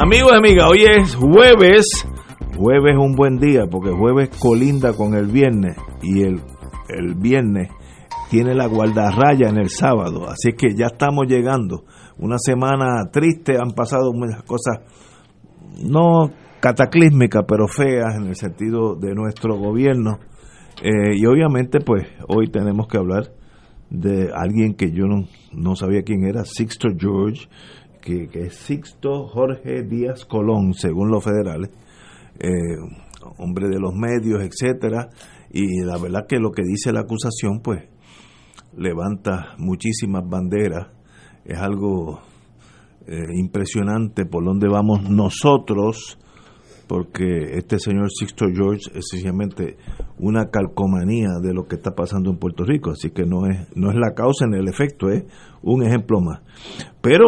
Amigos y amigas, hoy es jueves. Jueves es un buen día porque jueves colinda con el viernes y el, el viernes tiene la guardarraya en el sábado. Así que ya estamos llegando. Una semana triste, han pasado muchas cosas no cataclísmicas, pero feas en el sentido de nuestro gobierno. Eh, y obviamente, pues hoy tenemos que hablar de alguien que yo no, no sabía quién era, Sixto George que, es Sixto Jorge Díaz Colón, según los federales, eh, hombre de los medios, etcétera, y la verdad que lo que dice la acusación, pues, levanta muchísimas banderas, es algo eh, impresionante por donde vamos nosotros, porque este señor Sixto George es sencillamente una calcomanía de lo que está pasando en Puerto Rico, así que no es, no es la causa ni el efecto, es un ejemplo más. Pero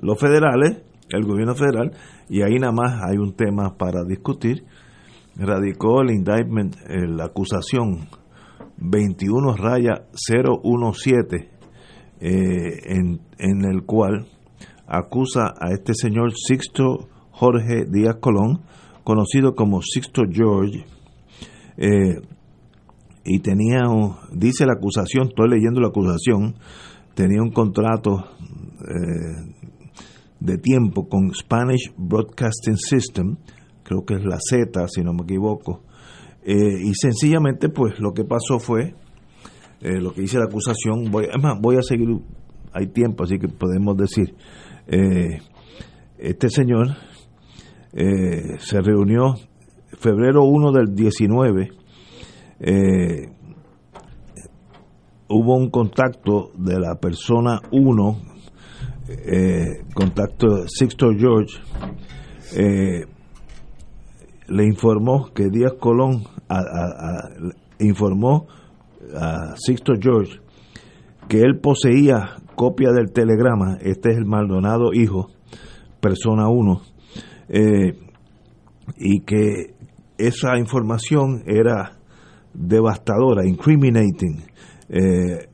los federales, el gobierno federal, y ahí nada más hay un tema para discutir, radicó el indictment, eh, la acusación 21 raya 017, eh, en, en el cual acusa a este señor Sixto Jorge Díaz Colón, conocido como Sixto George, eh, y tenía, dice la acusación, estoy leyendo la acusación, tenía un contrato eh, de tiempo con Spanish Broadcasting System, creo que es la Z, si no me equivoco, eh, y sencillamente pues lo que pasó fue, lo que dice la acusación, voy, además voy a seguir, hay tiempo, así que podemos decir, este señor eh, se reunió febrero 1 del 19, eh, hubo un contacto de la persona 1, eh, contacto Sixto George, le informó que Díaz Colón informó a Sixto George que él poseía copia del telegrama, este es el Maldonado hijo, persona 1, eh, y que esa información era devastadora, incriminating, eh,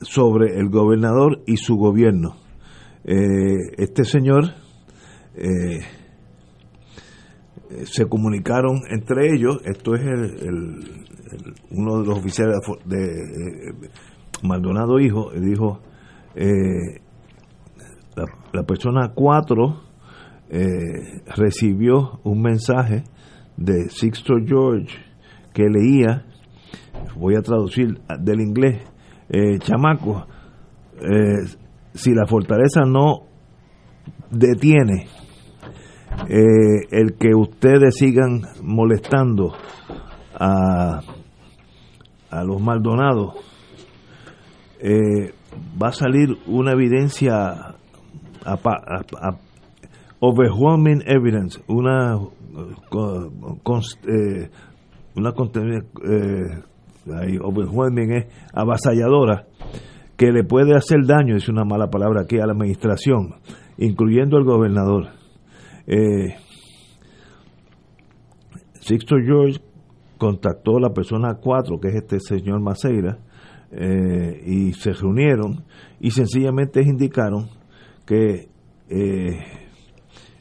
sobre el gobernador y su gobierno. Eh, este señor se comunicaron entre ellos, esto es el, uno de los oficiales de, Maldonado Hijo, dijo, la, la persona 4 eh, recibió un mensaje de Sixto George que leía, voy a traducir del inglés, eh, chamaco, eh, si la fortaleza no detiene el que ustedes sigan molestando a, a los Maldonados, va a salir una evidencia a, overwhelming evidence, una eh, una eh, overwhelming es avasalladora que le puede hacer daño, es una mala palabra aquí, a la administración, incluyendo al gobernador. Eh, Sixto George contactó a la persona 4, que es este señor Maceira, eh, y se reunieron y sencillamente indicaron que eh,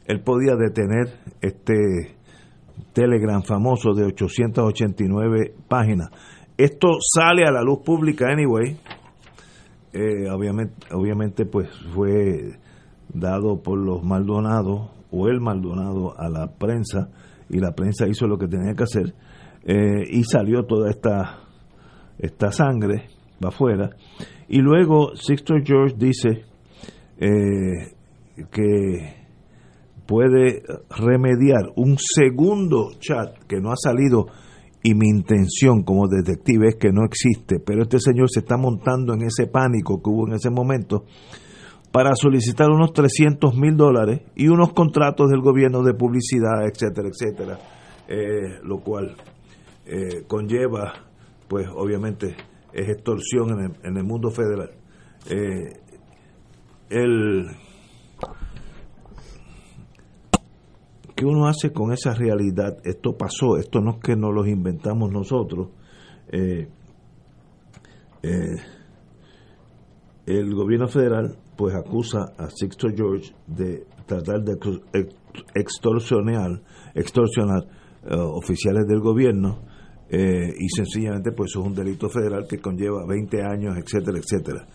él podía detener este Telegram famoso de 889 páginas. esto sale a la luz pública anyway. Eh, obviamente, obviamente, pues fue dado por los Maldonados o el Maldonado a la prensa y la prensa hizo lo que tenía que hacer eh, y salió toda esta esta sangre va afuera y luego Sixto George dice eh, que puede remediar un segundo chat que no ha salido y mi intención como detective es que no existe, pero este señor se está montando en ese pánico que hubo en ese momento para solicitar unos 300 mil dólares y unos contratos del gobierno de publicidad, etcétera, etcétera, eh, lo cual eh, conlleva, pues obviamente, es extorsión en el, en el mundo federal. Eh, el, ¿Qué uno hace con esa realidad? Esto pasó, esto no es que nos lo inventamos nosotros. Eh, eh, el gobierno federal pues acusa a Sixto George de tratar de extorsionar, extorsionar uh, oficiales del gobierno eh, y sencillamente pues eso es un delito federal que conlleva 20 años, etcétera, etcétera.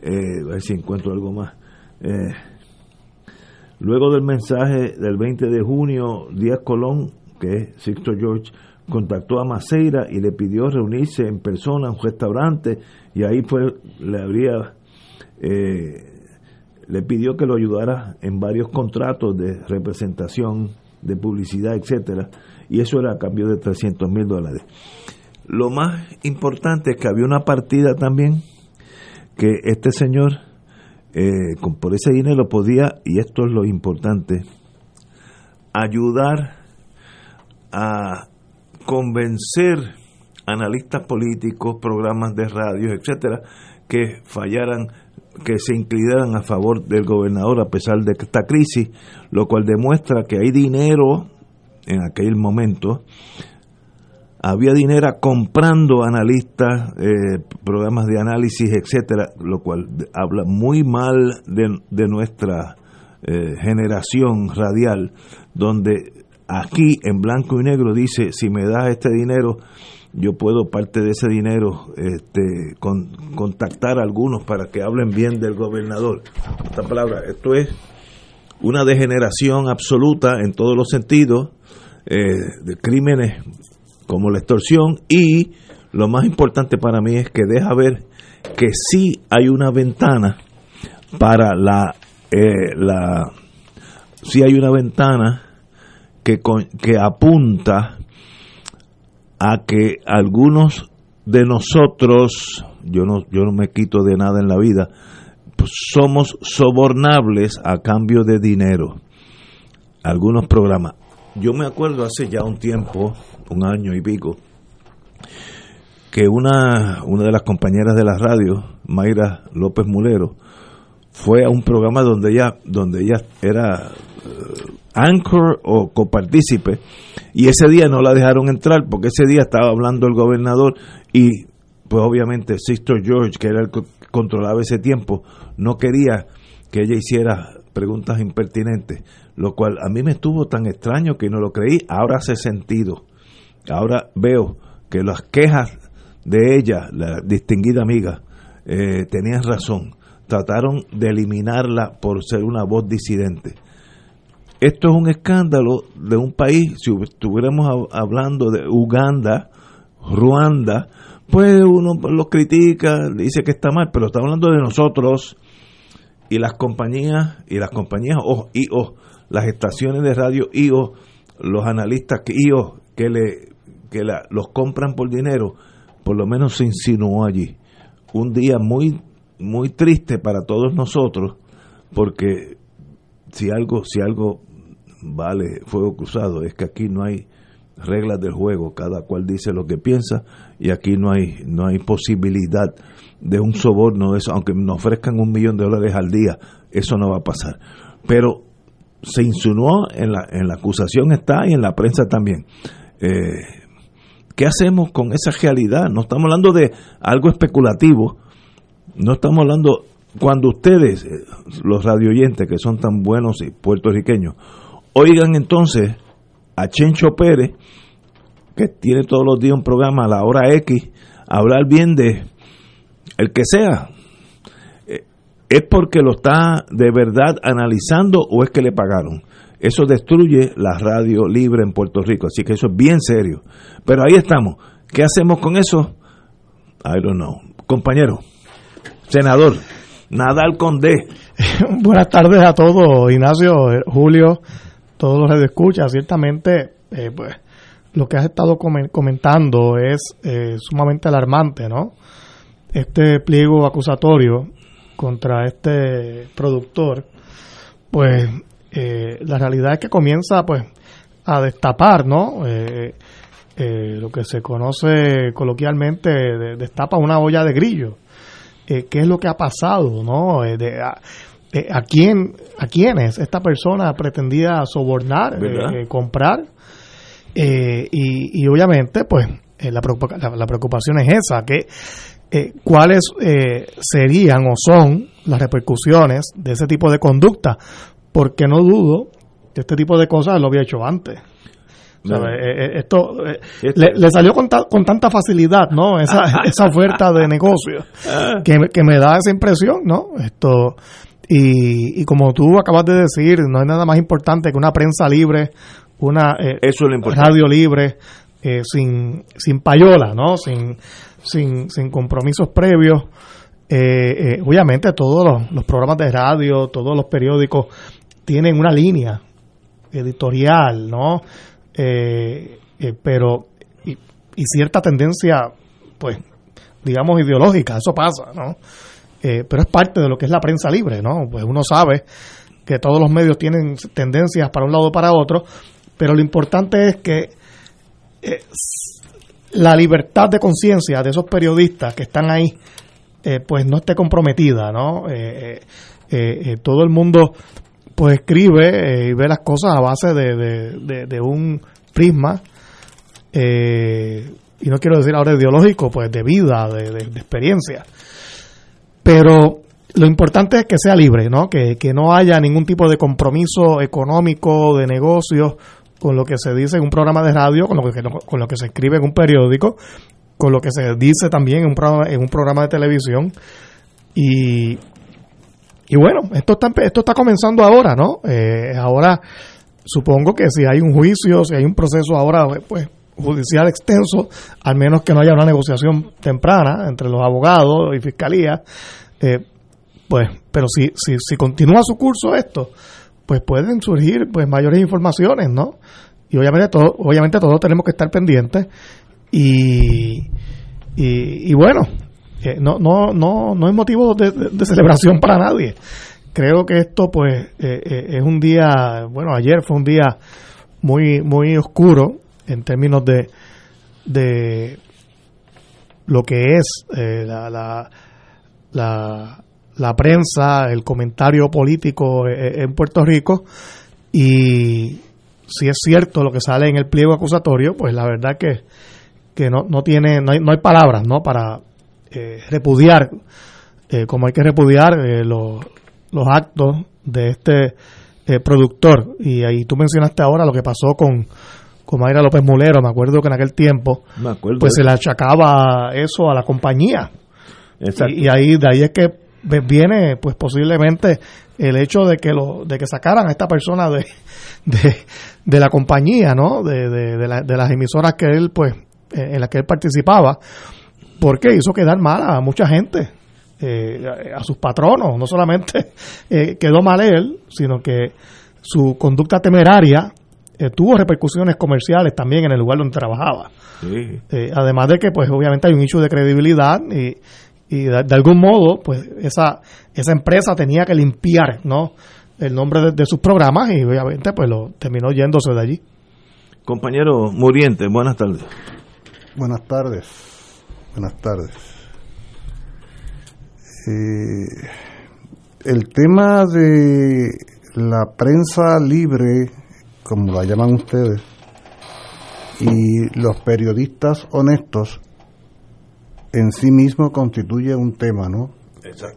Eh, a ver si encuentro algo más. Eh, Luego del mensaje del 20 de junio, Díaz Colón, que es Sixto George, contactó a Maceira y le pidió reunirse en persona en un restaurante y ahí pues le habría eh, le pidió que lo ayudara en varios contratos de representación, de publicidad, etcétera, y eso era a cambio de 300 mil dólares. Lo más importante es que había una partida también que este señor eh, con, por ese dinero podía, y esto es lo importante, ayudar a convencer analistas políticos, programas de radio, etcétera, que fallaran, que se inclinaran a favor del gobernador a pesar de esta crisis, lo cual demuestra que hay dinero en aquel momento había dinero comprando analistas, eh, programas de análisis, etcétera, lo cual habla muy mal de, nuestra eh, generación radial, donde aquí en blanco y negro dice, si me das este dinero, yo puedo parte de ese dinero este, contactar a algunos para que hablen bien del gobernador. Esta palabra, esto es una degeneración absoluta en todos los sentidos, eh, de crímenes como la extorsión y lo más importante para mí es que deja ver que sí hay una ventana para la eh, la sí hay una ventana que que apunta a que algunos de nosotros yo no yo no me quito de nada en la vida pues somos sobornables a cambio de dinero. Algunos programas. Yo me acuerdo hace ya un tiempo un año y pico, que una, una de las compañeras de la radio, Mayra López Mulero, fue a un programa donde ella, donde ella era eh, anchor o copartícipe, y ese día no la dejaron entrar porque ese día estaba hablando el gobernador y pues obviamente Sister George, que era el que controlaba ese tiempo, no quería que ella hiciera preguntas impertinentes, lo cual a mí me estuvo tan extraño que no lo creí, ahora hace sentido. Ahora veo que las quejas de ella, la distinguida amiga, eh, tenían razón. Trataron de eliminarla por ser una voz disidente. Esto es un escándalo de un país, si estuviéramos hablando de Uganda, Ruanda, pues uno lo critica, dice que está mal, pero está hablando de nosotros y las compañías, y las compañías, y las estaciones de radio, y los analistas, y que le que los compran por dinero, por lo menos se insinuó allí. Un día muy, muy triste para todos nosotros, porque si algo, si algo vale fuego cruzado, es que aquí no hay reglas del juego, cada cual dice lo que piensa y aquí no hay, no hay posibilidad de un soborno, eso, aunque nos ofrezcan un millón de dólares al día, eso no va a pasar. Pero se insinuó en la, en la acusación está y en la prensa también. Eh, ¿Qué hacemos con esa realidad? No estamos hablando de algo especulativo, no estamos hablando cuando ustedes, eh, los radioyentes que son tan buenos y puertorriqueños, oigan entonces a Chencho Pérez, que tiene todos los días un programa a la hora X, hablar bien de el que sea, eh, ¿es porque lo está de verdad analizando o es que le pagaron? Eso destruye la radio libre en Puerto Rico, así que eso es bien serio. Pero ahí estamos. ¿Qué hacemos con eso? I don't know. Compañero, senador, Nadal Conde. Buenas tardes a todos, Ignacio, eh, Julio, todos los que escuchan. Ciertamente, eh, pues, lo que has estado comentando es eh, sumamente alarmante, ¿no? Este pliego acusatorio contra este productor, pues la realidad es que comienza, pues, a destapar, ¿no? lo que se conoce coloquialmente, destapa una olla de grillo. qué es lo que ha pasado, ¿no? de, eh, a quién a quiénes esta persona pretendía sobornar, eh, eh, comprar y, obviamente pues la, la, preocupación es esa, que cuáles serían o son las repercusiones de ese tipo de conducta, porque no dudo que este tipo de cosas lo había hecho antes. esto le, salió con, con, tanta facilidad, ¿no? Esa, esa oferta de negocio ah. que, que, me da esa impresión, ¿no? Esto y, y, como tú acabas de decir, no hay nada más importante que una prensa libre, una eh, radio libre, eh, sin, sin payola, ¿no? Sin, sin, sin compromisos previos. Eh, obviamente todos los, los, programas de radio, todos los periódicos tienen una línea editorial, ¿no? pero y, cierta tendencia, pues, digamos, ideológica, eso pasa, ¿no? Eh, pero es parte de lo que es la prensa libre, ¿no? Pues uno sabe que todos los medios tienen tendencias para un lado o para otro, pero lo importante es que eh, la libertad de conciencia de esos periodistas que están ahí, eh, pues no esté comprometida, ¿no? todo el mundo pues escribe y ve las cosas a base de, un prisma, y no quiero decir ahora ideológico, pues de vida, de, experiencia. Pero lo importante es que sea libre, ¿no? Que, no haya ningún tipo de compromiso económico, de negocio, con lo que se dice en un programa de radio, con lo que, con lo que se escribe en un periódico, con lo que se dice también en un programa, en un programa de televisión. Y, y bueno, esto está, esto está comenzando ahora, ¿no? Eh, ahora supongo que si hay un juicio, si hay un proceso ahora, pues judicial extenso, al menos que no haya una negociación temprana entre los abogados y fiscalía, eh, pues, pero si, si, si continúa su curso esto, pues pueden surgir pues mayores informaciones, ¿no? Y obviamente, todo, obviamente todos tenemos que estar pendientes y, y, bueno, eh, no, no, no, no es motivo de, celebración para nadie. Creo que esto pues eh, es un día, bueno, ayer fue un día muy, muy oscuro en términos de, de lo que es eh, la, la, la, prensa, el comentario político eh, eh, en Puerto Rico y si es cierto lo que sale en el pliego acusatorio, pues la verdad que, que no, no tiene, no hay, no hay palabras, ¿no? Para repudiar, como hay que repudiar los, los actos de este productor. Y ahí tú mencionaste ahora lo que pasó con, como era López Mulero, me acuerdo que en aquel tiempo, pues se le achacaba eso a la compañía. Y, ahí de ahí es que viene pues posiblemente el hecho de que lo de que sacaran a esta persona de, de, la compañía, ¿no? De, de, las emisoras que él pues en las que él participaba, porque hizo quedar mal a mucha gente. Eh, a, sus patronos, no solamente eh, quedó mal él, sino que su conducta temeraria eh, tuvo repercusiones comerciales también en el lugar donde trabajaba. Eh, además de que, pues, obviamente hay un hecho de credibilidad y, y de, algún modo, pues, esa, esa empresa tenía que limpiar, ¿no? El nombre de, sus programas y obviamente, pues, lo terminó yéndose de allí. Compañero Muriente, buenas tardes. Buenas tardes. Buenas tardes. Eh, el tema de la prensa libre como la llaman ustedes, y los periodistas honestos en sí mismo constituye un tema, ¿no?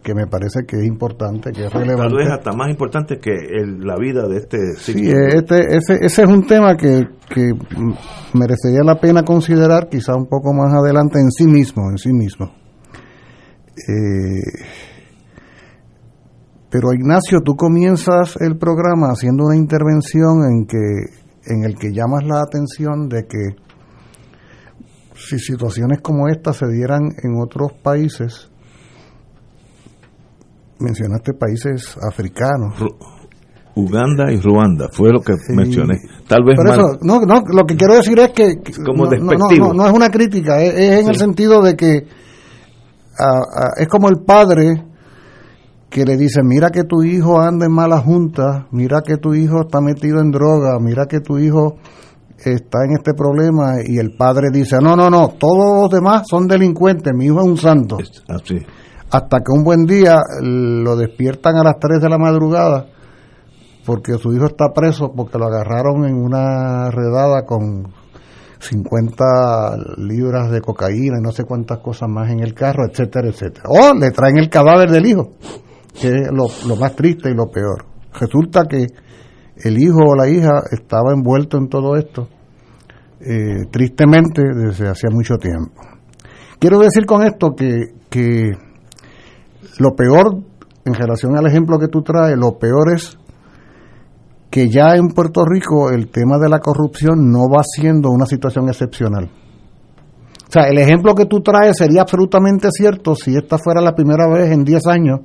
Que me parece que es importante, que es relevante. Tal vez hasta más importante que la vida de este Sí, este, ese, ese es un tema que, que merecería la pena considerar quizá un poco más adelante en sí mismo, en sí mismo. Eh, pero Ignacio, tú comienzas el programa haciendo una intervención en que en el que llamas la atención de que si situaciones como esta se dieran en otros países, mencionaste países africanos. Uganda y Ruanda, fue lo que mencioné. Tal vez no, no, lo que quiero decir es que como no, no, es una crítica, es, en el sentido de que es como el padre que le dice, mira que tu hijo anda en malas juntas, mira que tu hijo está metido en droga, mira que tu hijo está en este problema y el padre dice, no, no, no, todos los demás son delincuentes, mi hijo es un santo. Así. Hasta que un buen día lo despiertan a las 3 de la madrugada porque su hijo está preso porque lo agarraron en una redada con 50 libras de cocaína y no sé cuántas cosas más en el carro, etcétera, etcétera. O le traen el cadáver del hijo, que es lo, más triste y lo peor. Resulta que el hijo o la hija estaba envuelto en todo esto, eh, tristemente, desde hacía mucho tiempo. Quiero decir con esto que lo peor, en relación al ejemplo que tú traes, lo peor es que ya en Puerto Rico el tema de la corrupción no va siendo una situación excepcional. O sea, el ejemplo que tú traes sería absolutamente cierto si esta fuera la primera vez en 10 años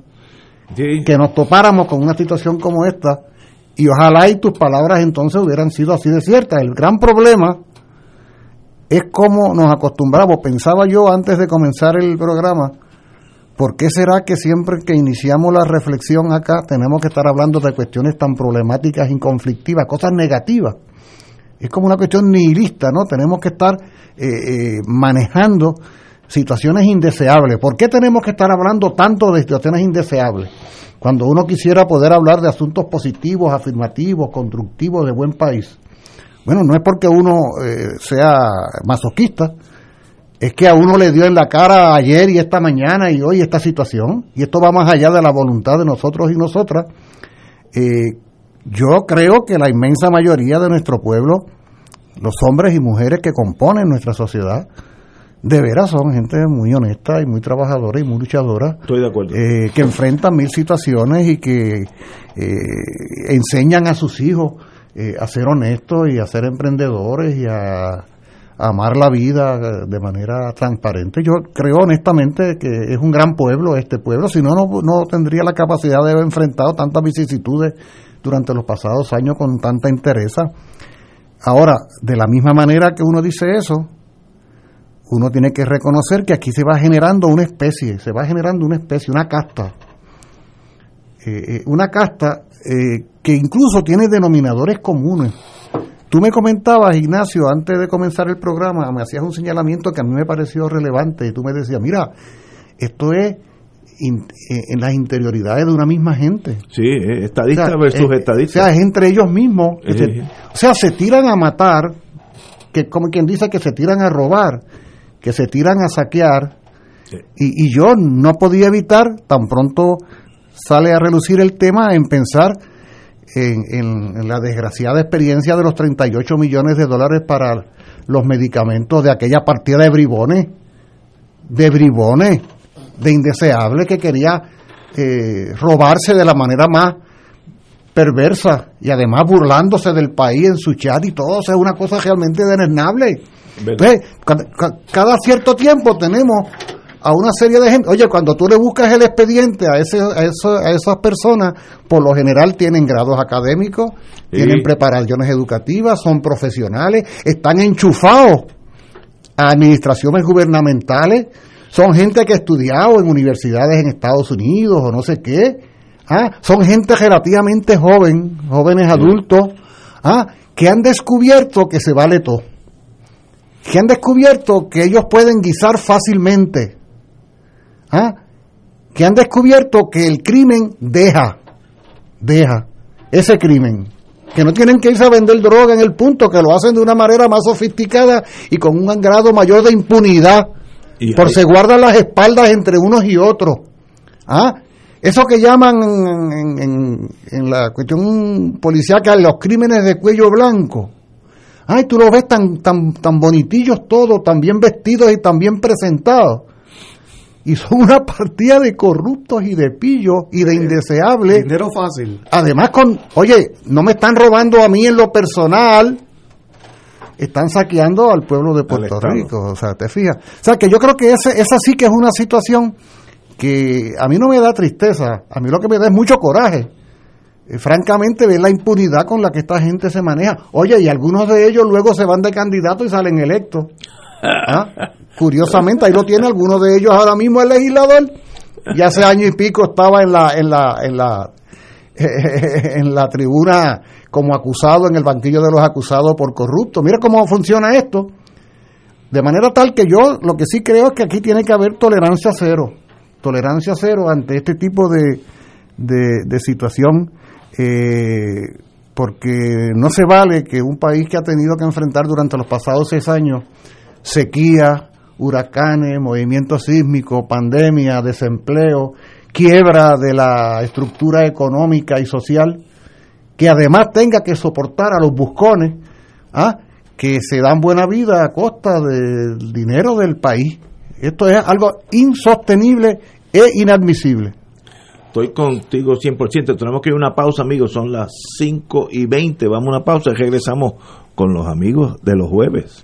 que nos topáramos con una situación como esta y ojalá y tus palabras entonces hubieran sido así de ciertas. El gran problema es cómo nos acostumbramos. Pensaba yo antes de comenzar el programa, ¿por qué será que siempre que iniciamos la reflexión acá tenemos que estar hablando de cuestiones tan problemáticas y conflictivas, cosas negativas? Es como una cuestión nihilista, ¿no? Tenemos que estar eh, eh, manejando situaciones indeseables. ¿Por qué tenemos que estar hablando tanto de situaciones indeseables? Cuando uno quisiera poder hablar de asuntos positivos, afirmativos, constructivos de buen país. Bueno, no es porque uno eh, sea masoquista, es que a uno le dio en la cara ayer y esta mañana y hoy esta situación, y esto va más allá de la voluntad de nosotros y nosotras. Eh, yo creo que la inmensa mayoría de nuestro pueblo, los hombres y mujeres que componen nuestra sociedad, de veras son gente muy honesta y muy trabajadora y muy luchadora. Estoy de acuerdo. Eh, que enfrentan mil situaciones y que eh, enseñan a sus hijos eh, a ser honestos y a ser emprendedores y a, amar la vida de manera transparente. Yo creo honestamente que es un gran pueblo este pueblo, si no, no tendría la capacidad de haber enfrentado tantas vicisitudes durante los pasados años con tanta interés. Ahora, de la misma manera que uno dice eso, uno tiene que reconocer que aquí se va generando una especie, se va generando una especie, una casta. Eh, eh, una casta eh, que incluso tiene denominadores comunes. Tú me comentabas, Ignacio, antes de comenzar el programa, me hacías un señalamiento que a mí me pareció relevante y tú me decías, mira, esto es en las interioridades de una misma gente. Sí, estadista versus estadista. O sea, es entre ellos mismos. o sea, se tiran a matar, que como quien dice que se tiran a robar que se tiran a saquear y, yo no podía evitar, tan pronto sale a relucir el tema, en pensar en, la desgraciada experiencia de los 38 millones de dólares para los medicamentos de aquella partida de bribones, de bribones, de indeseables que quería eh, robarse de la manera más perversa y además burlándose del país en su chat y todo, es una cosa realmente denernable cada, cierto tiempo tenemos a una serie de gente. Oye, cuando tú le buscas el expediente a, ese, a, a esas personas, por lo general tienen grados académicos, tienen preparaciones educativas, son profesionales, están enchufados a administraciones gubernamentales, son gente que ha estudiado en universidades en Estados Unidos o no sé qué. ¿ah? Son gente relativamente joven, jóvenes adultos, ¿ah? que han descubierto que se vale todo que han descubierto que ellos pueden guisar fácilmente, ¿ah? que han descubierto que el crimen deja, deja ese crimen, que no tienen que irse a vender droga en el punto, que lo hacen de una manera más sofisticada y con un grado mayor de impunidad, por se guardan las espaldas entre unos y otros. ¿Ah? Eso que llaman en, en, la cuestión policial que los crímenes de cuello blanco. Ay, tú los ves tan, tan, tan bonitillos todos, tan bien vestidos y tan bien presentados. Y son una partida de corruptos y de pillos y de indeseables. Dinero fácil. Además, con, oye, no me están robando a mí en lo personal, están saqueando al pueblo de Puerto Rico. O sea, te fijas. O sea, que yo creo que ese, esa sí que es una situación que a mí no me da tristeza, a mí lo que me da es mucho coraje. Eh, francamente, ver la impunidad con la que esta gente se maneja. Oye, y algunos de ellos luego se van de candidato y salen electos. ¿Ah? Curiosamente, ahí lo tiene algunos de ellos ahora mismo el legislador. Y hace año y pico estaba en la, en la, en la, en la tribuna como acusado en el banquillo de los acusados por corrupto. Mira cómo funciona esto. De manera tal que yo lo que sí creo es que aquí tiene que haber tolerancia cero tolerancia cero ante este tipo de, de, situación, eh, porque no se vale que un país que ha tenido que enfrentar durante los pasados seis años sequía, huracanes, movimiento sísmico, pandemia, desempleo, quiebra de la estructura económica y social, que además tenga que soportar a los buscones, ¿ah? que se dan buena vida a costa del dinero del país. Esto es algo insostenible e inadmisible. Estoy contigo 100%. Tenemos que ir a una pausa, amigos. Son las 5 y 20. Vamos a una pausa y regresamos con los amigos de los jueves.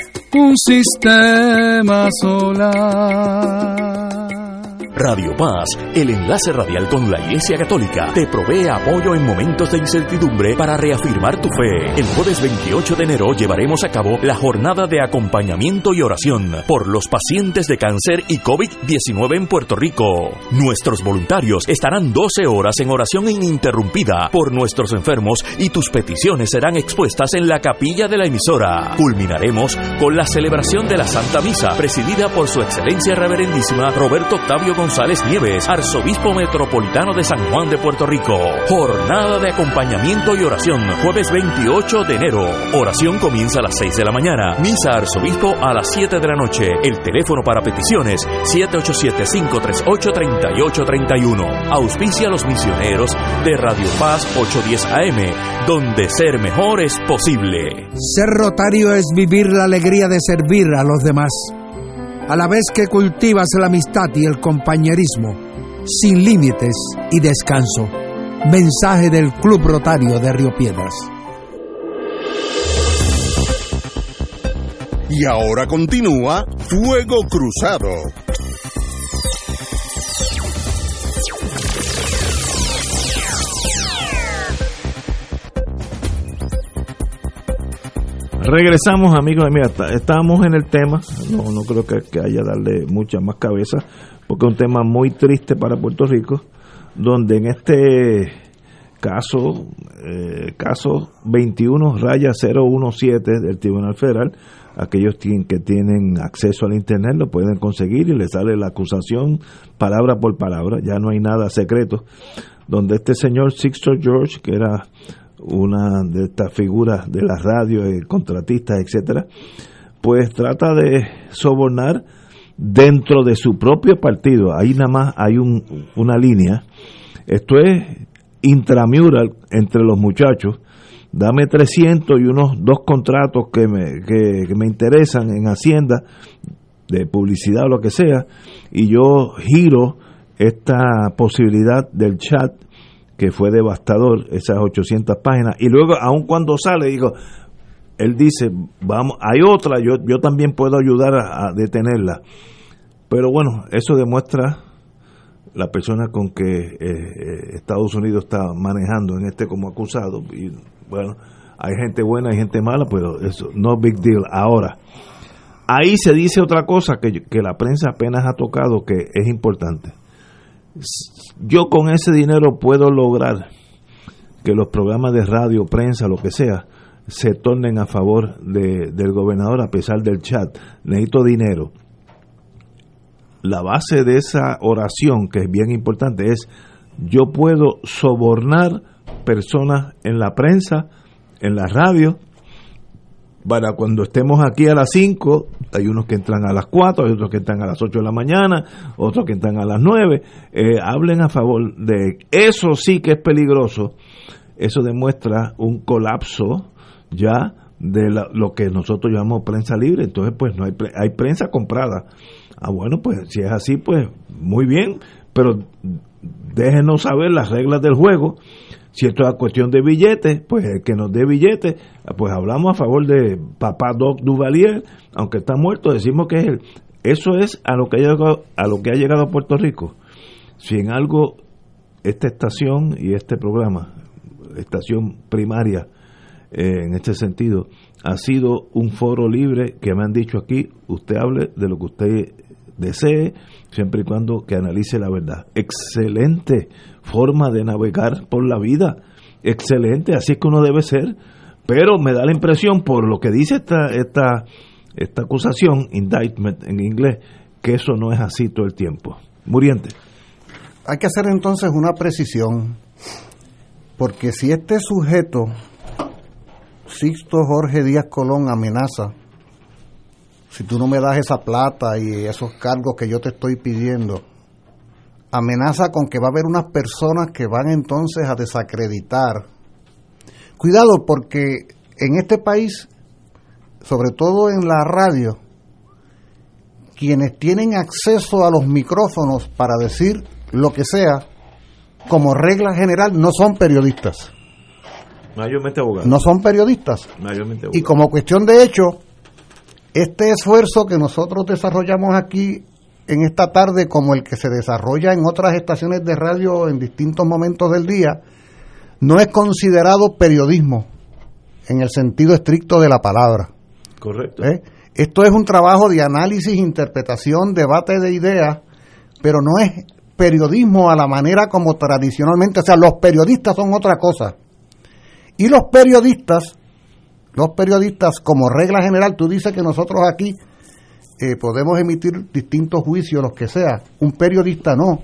un sistema solar. Radio Paz, el enlace radial con la Iglesia Católica, te provee apoyo en momentos de incertidumbre para reafirmar tu fe. El jueves 28 de enero llevaremos a cabo la jornada de acompañamiento y oración por los pacientes de cáncer y COVID-19 en Puerto Rico. Nuestros voluntarios estarán 12 horas en oración ininterrumpida por nuestros enfermos y tus peticiones serán expuestas en la capilla de la emisora. Culminaremos con la celebración de la Santa Misa, presidida por su excelencia reverendísima Roberto Octavio González Nieves, arzobispo metropolitano de San Juan de Puerto Rico. Jornada de acompañamiento y oración, jueves 28 de enero. Oración comienza a las 6 de la mañana. Misa arzobispo a las 7 de la noche. El teléfono para peticiones 787-538-3831. Auspicia a los misioneros de Radio Paz 810 AM, donde ser mejor es posible. Ser rotario es vivir la alegría de servir a los demás a la vez que cultivas la amistad y el compañerismo, sin límites y descanso. Mensaje del Club Rotario de Río Piedras. Y ahora continúa Fuego Cruzado. Regresamos, amigos. Mira, estábamos en el tema. No, no creo que, haya darle mucha más cabeza, porque es un tema muy triste para Puerto Rico, donde en este caso, eh, caso 21 raya 017 del Tribunal Federal, aquellos que tienen acceso al Internet lo pueden conseguir y les sale la acusación palabra por palabra, ya no hay nada secreto, donde este señor Sixto George, que era una de estas figuras de la radio, eh, contratistas, etcétera, pues trata de sobornar dentro de su propio partido. Ahí nada más hay un, una línea. Esto es intramural entre los muchachos. Dame 300 y unos dos contratos que me, que, me interesan en Hacienda, de publicidad o lo que sea, y yo giro esta posibilidad del chat que fue devastador, esas 800 páginas, y luego, aun cuando sale, digo, él dice, vamos, hay otra, yo, yo también puedo ayudar a, detenerla. Pero bueno, eso demuestra la persona con que eh, Estados Unidos está manejando en este como acusado. Y bueno, hay gente buena, hay gente mala, pero eso no big deal. Ahora, ahí se dice otra cosa que, que la prensa apenas ha tocado que es importante. Yo con ese dinero puedo lograr que los programas de radio, prensa, lo que sea, se tornen a favor de, del gobernador a pesar del chat. Necesito dinero. La base de esa oración, que es bien importante, es yo puedo sobornar personas en la prensa, en la radio, para cuando estemos aquí a las 5, hay unos que entran a las 4, hay otros que entran a las 8 de la mañana, otros que entran a las 9, eh, hablen a favor de eso sí que es peligroso, eso demuestra un colapso ya de lo que nosotros llamamos prensa libre, entonces pues no hay, hay prensa comprada. Ah, bueno, pues si es así, pues muy bien, pero déjenos saber las reglas del juego. Si esto es cuestión de billetes, pues el que nos dé billetes, pues hablamos a favor de papá Doc Duvalier, aunque está muerto, decimos que es él. Eso es a lo que ha llegado, a lo que ha llegado a Puerto Rico. Si en algo esta estación y este programa, estación primaria, eh, en este sentido, ha sido un foro libre que me han dicho aquí, usted hable de lo que usted desee, siempre y cuando que analice la verdad. Excelente forma de navegar por la vida, excelente, así es que uno debe ser, pero me da la impresión, por lo que dice esta, esta, esta acusación, indictment en inglés, que eso no es así todo el tiempo. Muriente. Hay que hacer entonces una precisión, porque si este sujeto Sixto Jorge Díaz Colón amenaza, si tú no me das esa plata y esos cargos que yo te estoy pidiendo, amenaza con que va a haber unas personas que van entonces a desacreditar. Cuidado porque en este país, sobre todo en la radio, quienes tienen acceso a los micrófonos para decir lo que sea, como regla general, no son periodistas. No son periodistas. Y como cuestión de hecho, este esfuerzo que nosotros desarrollamos aquí en esta tarde, como el que se desarrolla en otras estaciones de radio en distintos momentos del día, no es considerado periodismo en el sentido estricto de la palabra. Correcto. ¿Eh? Esto es un trabajo de análisis, interpretación, debate de ideas, pero no es periodismo a la manera como tradicionalmente, o sea, los periodistas son otra cosa. Y los periodistas, los periodistas, como regla general, tú dices que nosotros aquí eh, podemos emitir distintos juicios, los que sea. Un periodista no.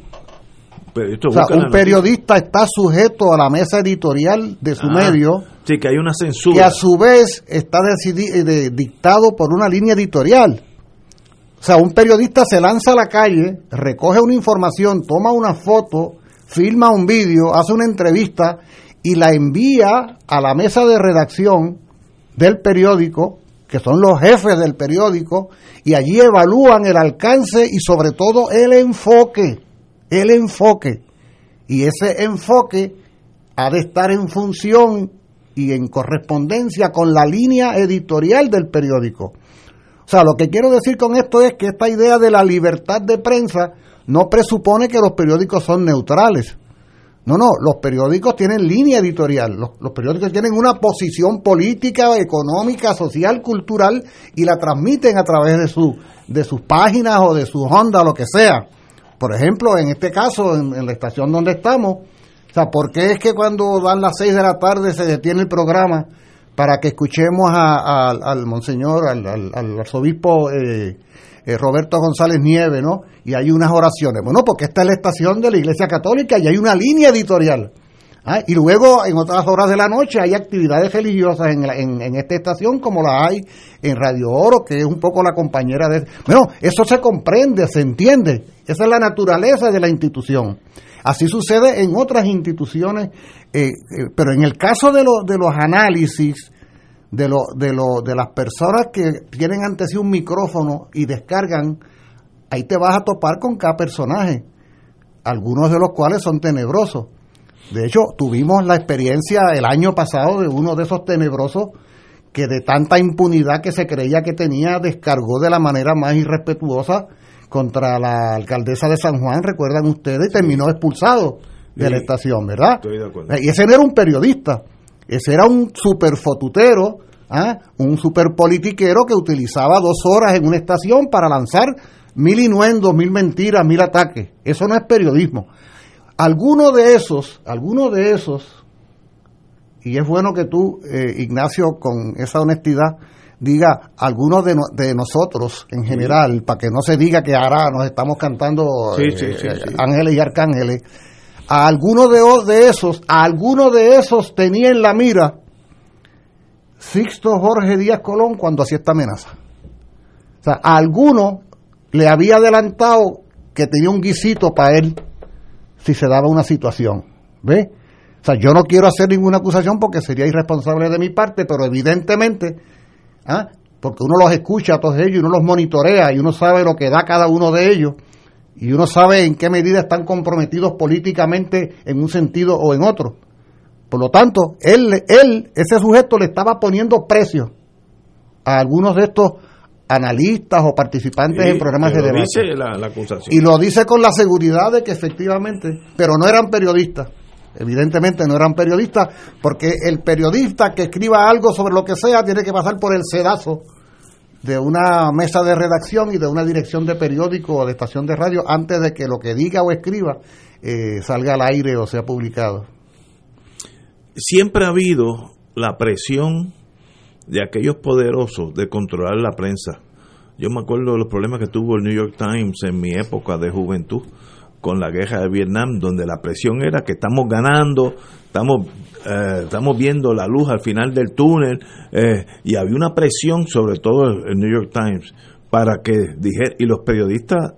o sea, un periodista está sujeto a la mesa editorial de su ah, medio. Sí, que hay una censura. Que a su vez está eh, dictado por una línea editorial. O sea, un periodista se lanza a la calle, recoge una información, toma una foto, filma un vídeo, hace una entrevista y la envía a la mesa de redacción del periódico, que son los jefes del periódico, y allí evalúan el alcance y sobre todo el enfoque, el enfoque. Y ese enfoque ha de estar en función y en correspondencia con la línea editorial del periódico. O sea, lo que quiero decir con esto es que esta idea de la libertad de prensa no presupone que los periódicos son neutrales. No, no, los periódicos tienen línea editorial, los, periódicos tienen una posición política, económica, social, cultural y la transmiten a través de, su, de sus páginas o de sus ondas, lo que sea. Por ejemplo, en este caso, en, la estación donde estamos, o sea, ¿por qué es que cuando dan las seis de la tarde se detiene el programa? para que escuchemos al monseñor, al, al, arzobispo eh, eh, Roberto González Nieve, ¿no? Y hay unas oraciones. Bueno, porque esta es la estación de la Iglesia Católica y hay una línea editorial. ¿ah? Y luego, en otras horas de la noche, hay actividades religiosas en, en, en, esta estación, como la hay en Radio Oro, que es un poco la compañera de... Bueno, eso se comprende, se entiende. Esa es la naturaleza de la institución. Así sucede en otras instituciones, eh, eh, pero en el caso de, de los análisis de, lo, de, lo, de las personas que tienen ante sí un micrófono y descargan, ahí te vas a topar con cada personaje, algunos de los cuales son tenebrosos. De hecho, tuvimos la experiencia el año pasado de uno de esos tenebrosos que de tanta impunidad que se creía que tenía, descargó de la manera más irrespetuosa contra la alcaldesa de San Juan, recuerdan ustedes, y terminó expulsado de la estación, ¿verdad? Y ese no era un periodista, ese era un superfotutero, ¿ah? un superpolitiquero que utilizaba dos horas en una estación para lanzar mil inuendos, mil mentiras, mil ataques. Eso no es periodismo. Alguno de esos, alguno de esos, y es bueno que tú, eh, Ignacio, con esa honestidad, diga algunos de, de, nosotros en general, para que no se diga que ahora nos estamos cantando eh, ángeles y arcángeles, a algunos de, de esos, a algunos de esos tenía en la mira Sixto Jorge Díaz Colón cuando hacía esta amenaza. O sea, a alguno le había adelantado que tenía un guisito para él si se daba una situación. ¿Ve? O sea, yo no quiero hacer ninguna acusación porque sería irresponsable de mi parte, pero evidentemente ¿ah? porque uno los escucha a todos ellos y uno los monitorea y uno sabe lo que da cada uno de ellos y uno sabe en qué medida están comprometidos políticamente en un sentido o en otro. Por lo tanto, él, él ese sujeto le estaba poniendo precio a algunos de estos analistas o participantes en programas de debate. y lo dice con la seguridad de que efectivamente, pero no eran periodistas. Evidentemente no eran periodistas, porque el periodista que escriba algo sobre lo que sea tiene que pasar por el sedazo de una mesa de redacción y de una dirección de periódico o de estación de radio antes de que lo que diga o escriba eh, salga al aire o sea publicado. Siempre ha habido la presión de aquellos poderosos de controlar la prensa. Yo me acuerdo de los problemas que tuvo el New York Times en mi época de juventud con la guerra de Vietnam, donde la presión era que estamos ganando, estamos, eh, estamos viendo la luz al final del túnel, eh, y había una presión, sobre todo el New York Times, para que dijera, y los periodistas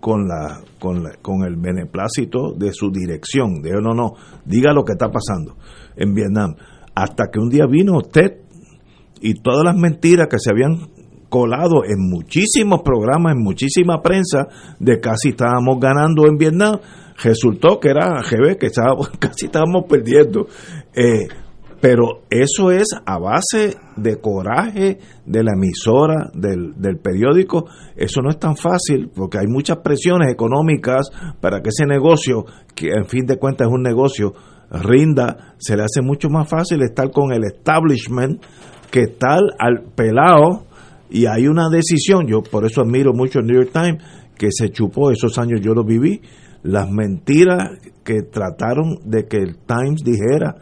con la, con con el beneplácito de su dirección, de no, no, diga lo que está pasando en Vietnam, hasta que un día vino usted y todas las mentiras que se habían colado en muchísimos programas, en muchísima prensa, de casi estábamos ganando en Vietnam. Resultó que era GB, que casi estábamos perdiendo. Eh, pero eso es a base de coraje de la emisora, del, del, periódico. Eso no es tan fácil porque hay muchas presiones económicas para que ese negocio, que en fin de cuentas es un negocio, rinda. Se le hace mucho más fácil estar con el establishment que estar al pelado y hay una decisión, yo por eso admiro mucho el New York Times, que se chupó, esos años yo lo viví, las mentiras que trataron de que el Times dijera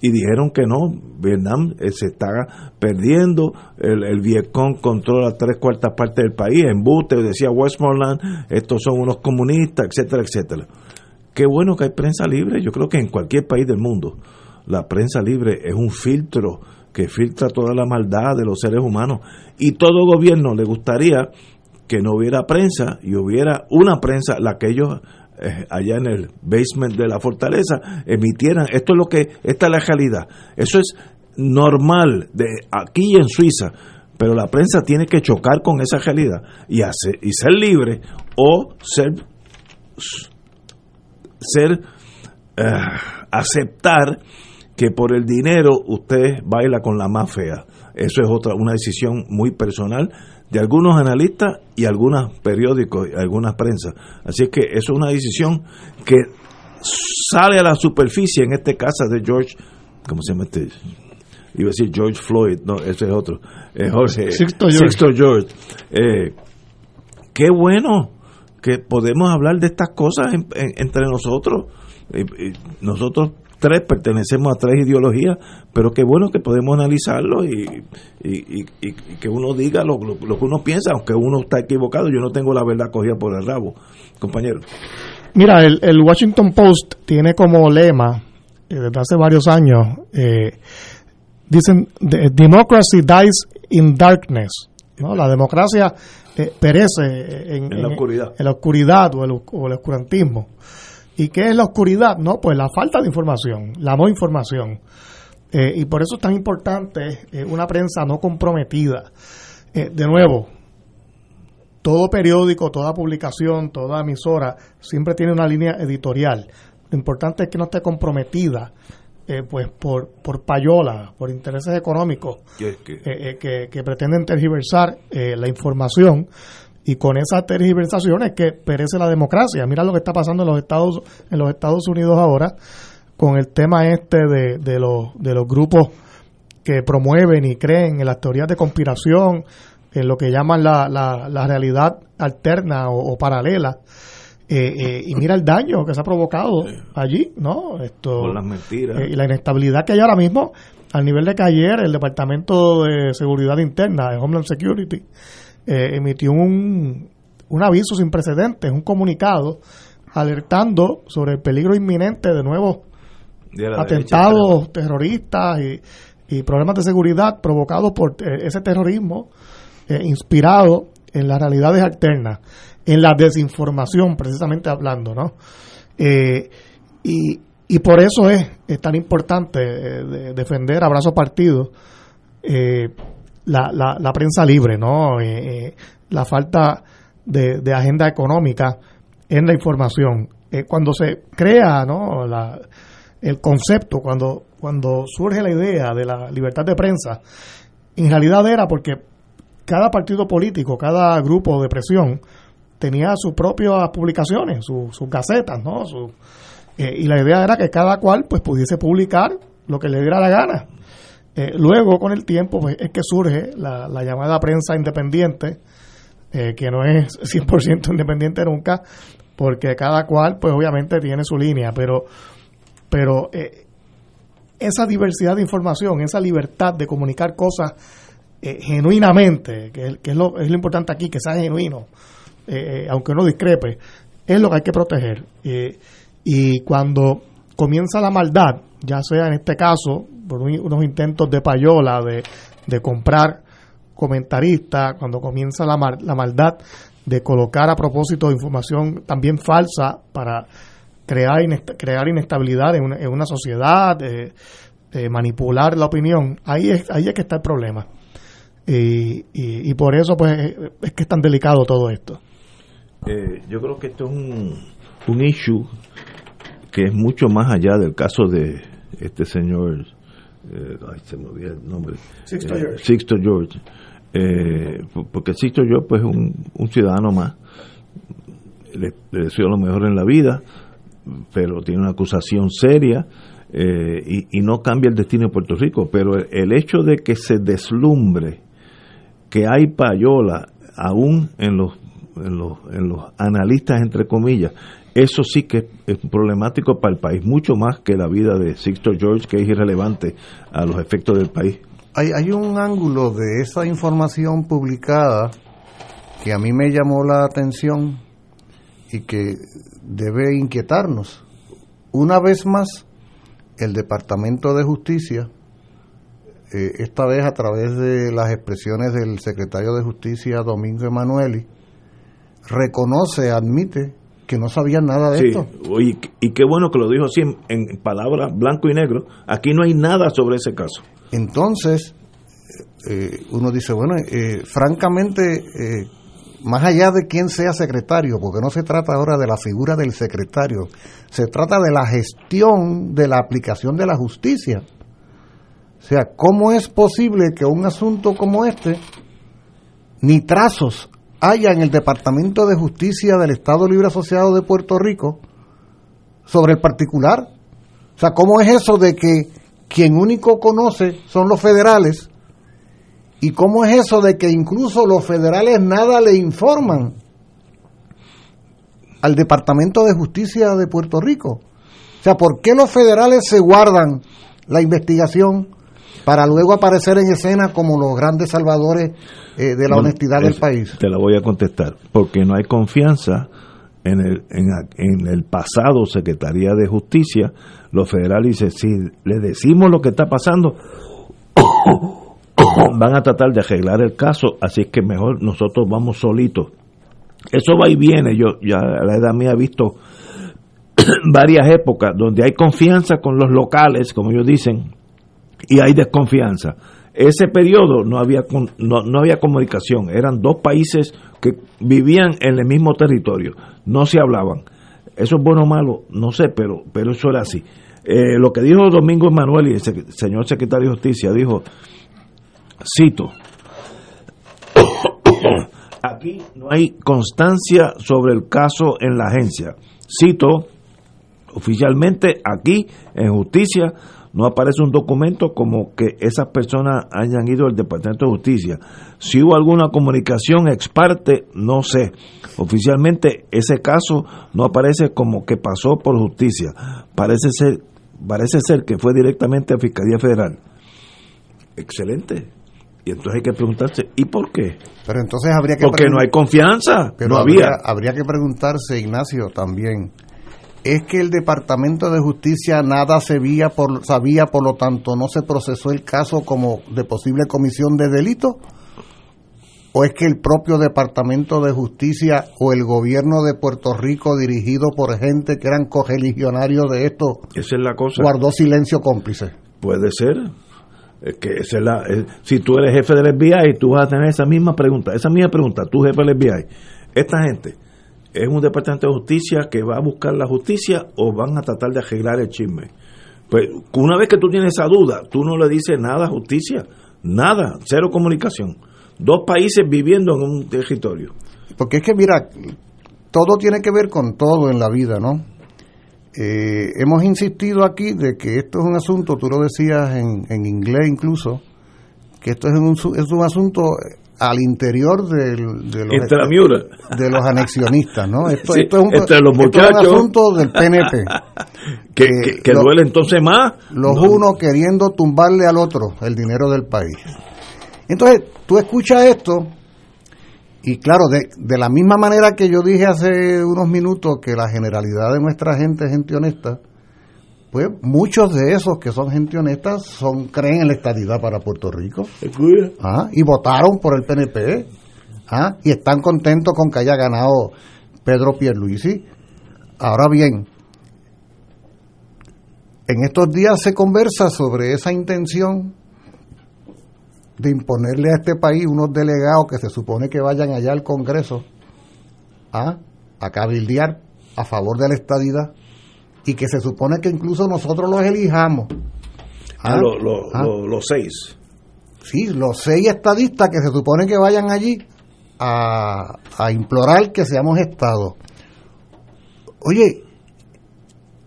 y dijeron que no, Vietnam eh, se está perdiendo, el, el Vietcong controla tres cuartas partes del país, en Butte decía Westmoreland, estos son unos comunistas, etcétera, etcétera. Qué bueno que hay prensa libre, yo creo que en cualquier país del mundo la prensa libre es un filtro que filtra toda la maldad de los seres humanos. Y todo gobierno le gustaría que no hubiera prensa y hubiera una prensa, la que ellos eh, allá en el basement de la fortaleza emitieran. Esto es lo que, esta es la realidad. Eso es normal de aquí en Suiza, pero la prensa tiene que chocar con esa realidad y, hacer, y ser libre o ser, ser eh, aceptar que por el dinero usted baila con la más fea. Eso es otra una decisión muy personal de algunos analistas y algunos periódicos y algunas prensas. Así que eso es una decisión que sale a la superficie, en este caso de George, ¿cómo se llama este? Iba a decir George Floyd, no, ese es otro. Eh, Jorge, Sixto George. Eh, qué bueno que podemos hablar de estas cosas entre nosotros. nosotros tres pertenecemos a tres ideologías, pero qué bueno que podemos analizarlo y, y, que uno diga lo, lo, que uno piensa, aunque uno está equivocado, yo no tengo la verdad cogida por el rabo, compañero. Mira, el, el Washington Post tiene como lema, eh, desde hace varios años, eh, dicen, Democracy dies in darkness. ¿no? La democracia eh, perece en, la oscuridad, en la oscuridad o el, o el oscurantismo. ¿Y qué es la oscuridad? No, pues la falta de información, la no información. Eh, y por eso es tan importante eh, una prensa no comprometida. Eh, de nuevo, todo periódico, toda publicación, toda emisora siempre tiene una línea editorial. Lo importante es que no esté comprometida pues por, por payola, por intereses económicos que, que, pretenden tergiversar la información y con esas tergiversaciones que perece la democracia. Mira lo que está pasando en los Estados, en los Estados Unidos ahora con el tema este de, de, los, de los grupos que promueven y creen en las teorías de conspiración, en lo que llaman la, la, realidad alterna o, paralela. Eh, eh, y mira el daño que se ha provocado allí, ¿no? Esto, las mentiras. Eh, y la inestabilidad que hay ahora mismo, al nivel de que ayer el Departamento de Seguridad Interna, de Homeland Security, eh, emitió un, un aviso sin precedentes, un comunicado alertando sobre el peligro inminente de nuevos atentados terroristas y, y, problemas de seguridad provocados por eh, ese terrorismo eh, inspirado en las realidades alternas, en la desinformación precisamente hablando, ¿no? y, y por eso es, tan importante defender a brazo partido la, la, la prensa libre, ¿no? Eh, eh, la falta de, de, agenda económica en la información. Eh, cuando se crea, ¿no? La, el concepto, cuando, cuando surge la idea de la libertad de prensa, en realidad era porque cada partido político, cada grupo de presión tenía sus propias publicaciones, sus, sus gacetas, ¿no? y la idea era que cada cual pues pudiese publicar lo que le diera la gana. Eh, luego, con el tiempo, pues, es que surge la, llamada prensa independiente, eh, que no es 100% independiente nunca, porque cada cual, pues obviamente tiene su línea, pero, pero eh, esa diversidad de información, esa libertad de comunicar cosas genuinamente, que, es, lo, es lo importante aquí, que sea genuino, aunque uno discrepe, es lo que hay que proteger. y cuando comienza la maldad, ya sea en este caso por unos intentos de payola de, de comprar comentaristas, cuando comienza la, la maldad de colocar a propósito información también falsa para crear, crear inestabilidad en una, en una sociedad, manipular la opinión, ahí es, ahí es que está el problema. Y, y, por eso pues es que es tan delicado todo esto. Eh, yo creo que esto es un, un issue que es mucho más allá del caso de este señor eh, ay, se me olvidó el nombre. Sixto eh, George. Sixto George. Eh, porque Sixto George pues un, un ciudadano más. Le, deseo lo mejor en la vida, pero tiene una acusación seria y, y, no cambia el destino de Puerto Rico. Pero el, hecho de que se deslumbre que hay payola aún en los, en los, en los analistas, entre comillas, eso sí que es problemático para el país, mucho más que la vida de Sixto George, que es irrelevante a los efectos del país. Hay, hay un ángulo de esa información publicada que a mí me llamó la atención y que debe inquietarnos. Una vez más, el Departamento de Justicia, eh, esta vez a través de las expresiones del secretario de Justicia Domingo Emanueli, reconoce, admite que no sabían nada de esto. Y, y, qué bueno que lo dijo así en, palabras blanco y negro. Aquí no hay nada sobre ese caso. Entonces, eh, uno dice, bueno, eh, francamente, eh, más allá de quién sea secretario, porque no se trata ahora de la figura del secretario, se trata de la gestión de la aplicación de la justicia. O sea, ¿cómo es posible que un asunto como este, ni trazos haya en el Departamento de Justicia del Estado Libre Asociado de Puerto Rico sobre el particular. O sea, ¿cómo es eso de que quien único conoce son los federales? ¿Y cómo es eso de que incluso los federales nada le informan al Departamento de Justicia de Puerto Rico? O sea, ¿por qué los federales se guardan la investigación para luego aparecer en escena como los grandes salvadores eh, de la honestidad del país? Te la voy a contestar, porque no hay confianza en el, en, el pasado Secretaría de Justicia, los federales dicen, si le decimos lo que está pasando, van a tratar de arreglar el caso, así que mejor nosotros vamos solitos. Eso va y viene, yo ya a la edad mía he visto varias épocas donde hay confianza con los locales, como ellos dicen, y hay desconfianza. Ese periodo no había, no, no había comunicación, eran dos países que vivían en el mismo territorio, no se hablaban. Eso es bueno o malo, no sé, pero, pero eso era así. Eh, lo que dijo Domingo Emanuel y el señor secretario de Justicia, dijo, cito, aquí no hay constancia sobre el caso en la agencia. Cito, oficialmente aquí en justicia no aparece un documento como que esas personas hayan ido al Departamento de Justicia. Si hubo alguna comunicación ex parte, no sé. Oficialmente ese caso no aparece como que pasó por justicia. Parece ser, parece ser que fue directamente a Fiscalía Federal. Excelente. Y entonces hay que preguntarse, ¿y por qué? Pero entonces habría que Porque no hay confianza. Pero había. habría que preguntarse, Ignacio, también es que el Departamento de Justicia nada sabía por, sabía, por lo tanto no se procesó el caso como de posible comisión de delito? ¿O es que el propio Departamento de Justicia o el gobierno de Puerto Rico, dirigido por gente que eran coreligionarios de esto, esa es la cosa. guardó silencio cómplice? Puede ser. Es que esa es la, si tú eres jefe del FBI, tú vas a tener esa misma pregunta. Esa misma pregunta, tú jefe del FBI. Esta gente ¿Es un departamento de justicia que va a buscar la justicia o van a tratar de arreglar el chisme? Pues una vez que tú tienes esa duda, tú no le dices nada a justicia, nada, cero comunicación. Dos países viviendo en un territorio. Porque es que, mira, todo tiene que ver con todo en la vida, ¿no? Eh, hemos insistido aquí de que esto es un asunto, tú lo decías en, en inglés incluso, que esto es un, es un asunto al interior de, los, de los anexionistas, ¿no? Esto, es un, entre los asunto del PNP. que, que, duele entonces más. Los unos queriendo tumbarle al otro el dinero del país. Entonces, tú escuchas esto y claro, de, de la misma manera que yo dije hace unos minutos que la generalidad de nuestra gente es gente honesta, pues muchos de esos que son gente honesta son, creen en la estadidad para Puerto Rico. ¿Ah? Y votaron por el PNP. ¿Ah? Y están contentos con que haya ganado Pedro Pierluisi. Ahora bien, en estos días se conversa sobre esa intención de imponerle a este país unos delegados que se supone que vayan allá al Congreso ¿ah? a cabildear a favor de la estadidad y que se supone que incluso nosotros los elijamos. Ah, ¿Ah? los seis. Sí, los seis estadistas que se supone que vayan allí a, a implorar que seamos Estado. Oye,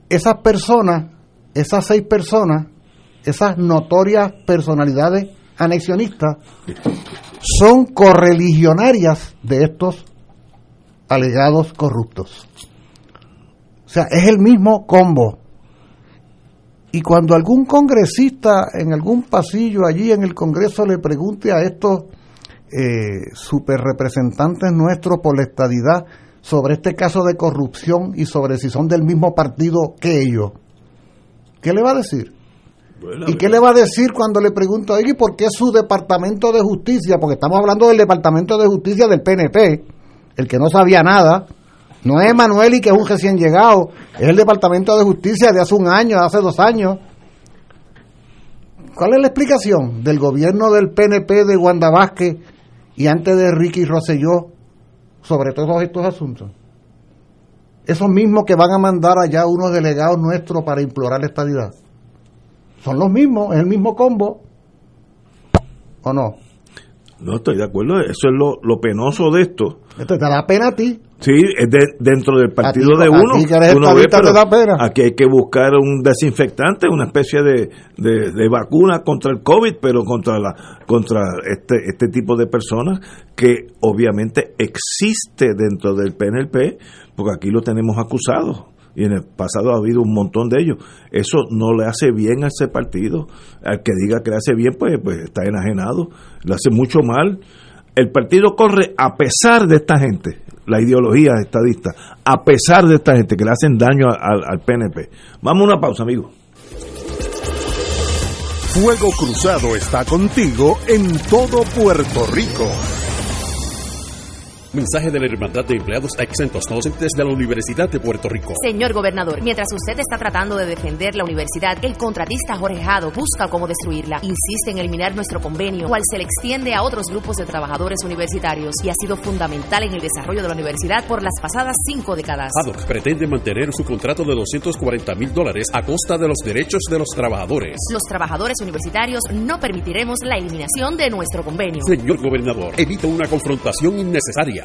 esas personas, esas seis personas, esas notorias personalidades anexionistas, son correligionarias de estos alegados corruptos. O sea, es el mismo combo. Y cuando algún congresista en algún pasillo allí en el Congreso le pregunte a estos eh, super representantes nuestros por la estadidad sobre este caso de corrupción y sobre si son del mismo partido que ellos, ¿qué le va a decir? ¿Y qué le va a decir cuando le pregunto, oye, ¿por qué su departamento de justicia? Porque estamos hablando del departamento de justicia del PNP, el que no sabía nada, no es y que es un recién llegado, es el Departamento de Justicia de hace un año, de hace dos años. ¿Cuál es la explicación del gobierno del PNP de Wanda Vázquez y antes de Ricky Rosselló sobre todos estos asuntos? Esos mismos que van a mandar allá unos delegados nuestros para implorar la estabilidad. Son los mismos, es el mismo combo. ¿O no? No estoy de acuerdo, eso es lo penoso de esto. Esto te da pena a ti. Sí, es dentro del partido de uno. aquí hay que buscar un desinfectante, una especie de, de, vacuna contra el COVID, pero contra la contra este este tipo de personas que obviamente existe dentro del PNLP, porque aquí lo tenemos acusado y en el pasado ha habido un montón de ellos. Eso no le hace bien a ese partido. Al que diga que le hace bien, pues, pues está enajenado, le hace mucho mal. El partido corre a pesar de esta gente, la ideología estadista, a pesar de esta gente que le hacen daño al, al PNP. Vamos a una pausa, amigos. Fuego Cruzado está contigo en todo Puerto Rico. Mensaje de la Hermandad de Empleados Exentos Docentes de la Universidad de Puerto Rico. Señor gobernador, mientras usted está tratando de defender la universidad, el contratista Jorge Jado busca cómo destruirla. Insiste en eliminar nuestro convenio, cual se le extiende a otros grupos de trabajadores universitarios y ha sido fundamental en el desarrollo de la universidad por las pasadas cinco décadas. Haddock pretende mantener su contrato de 240 mil dólares a costa de los derechos de los trabajadores. Los trabajadores universitarios no permitiremos la eliminación de nuestro convenio. Señor gobernador, evita una confrontación innecesaria.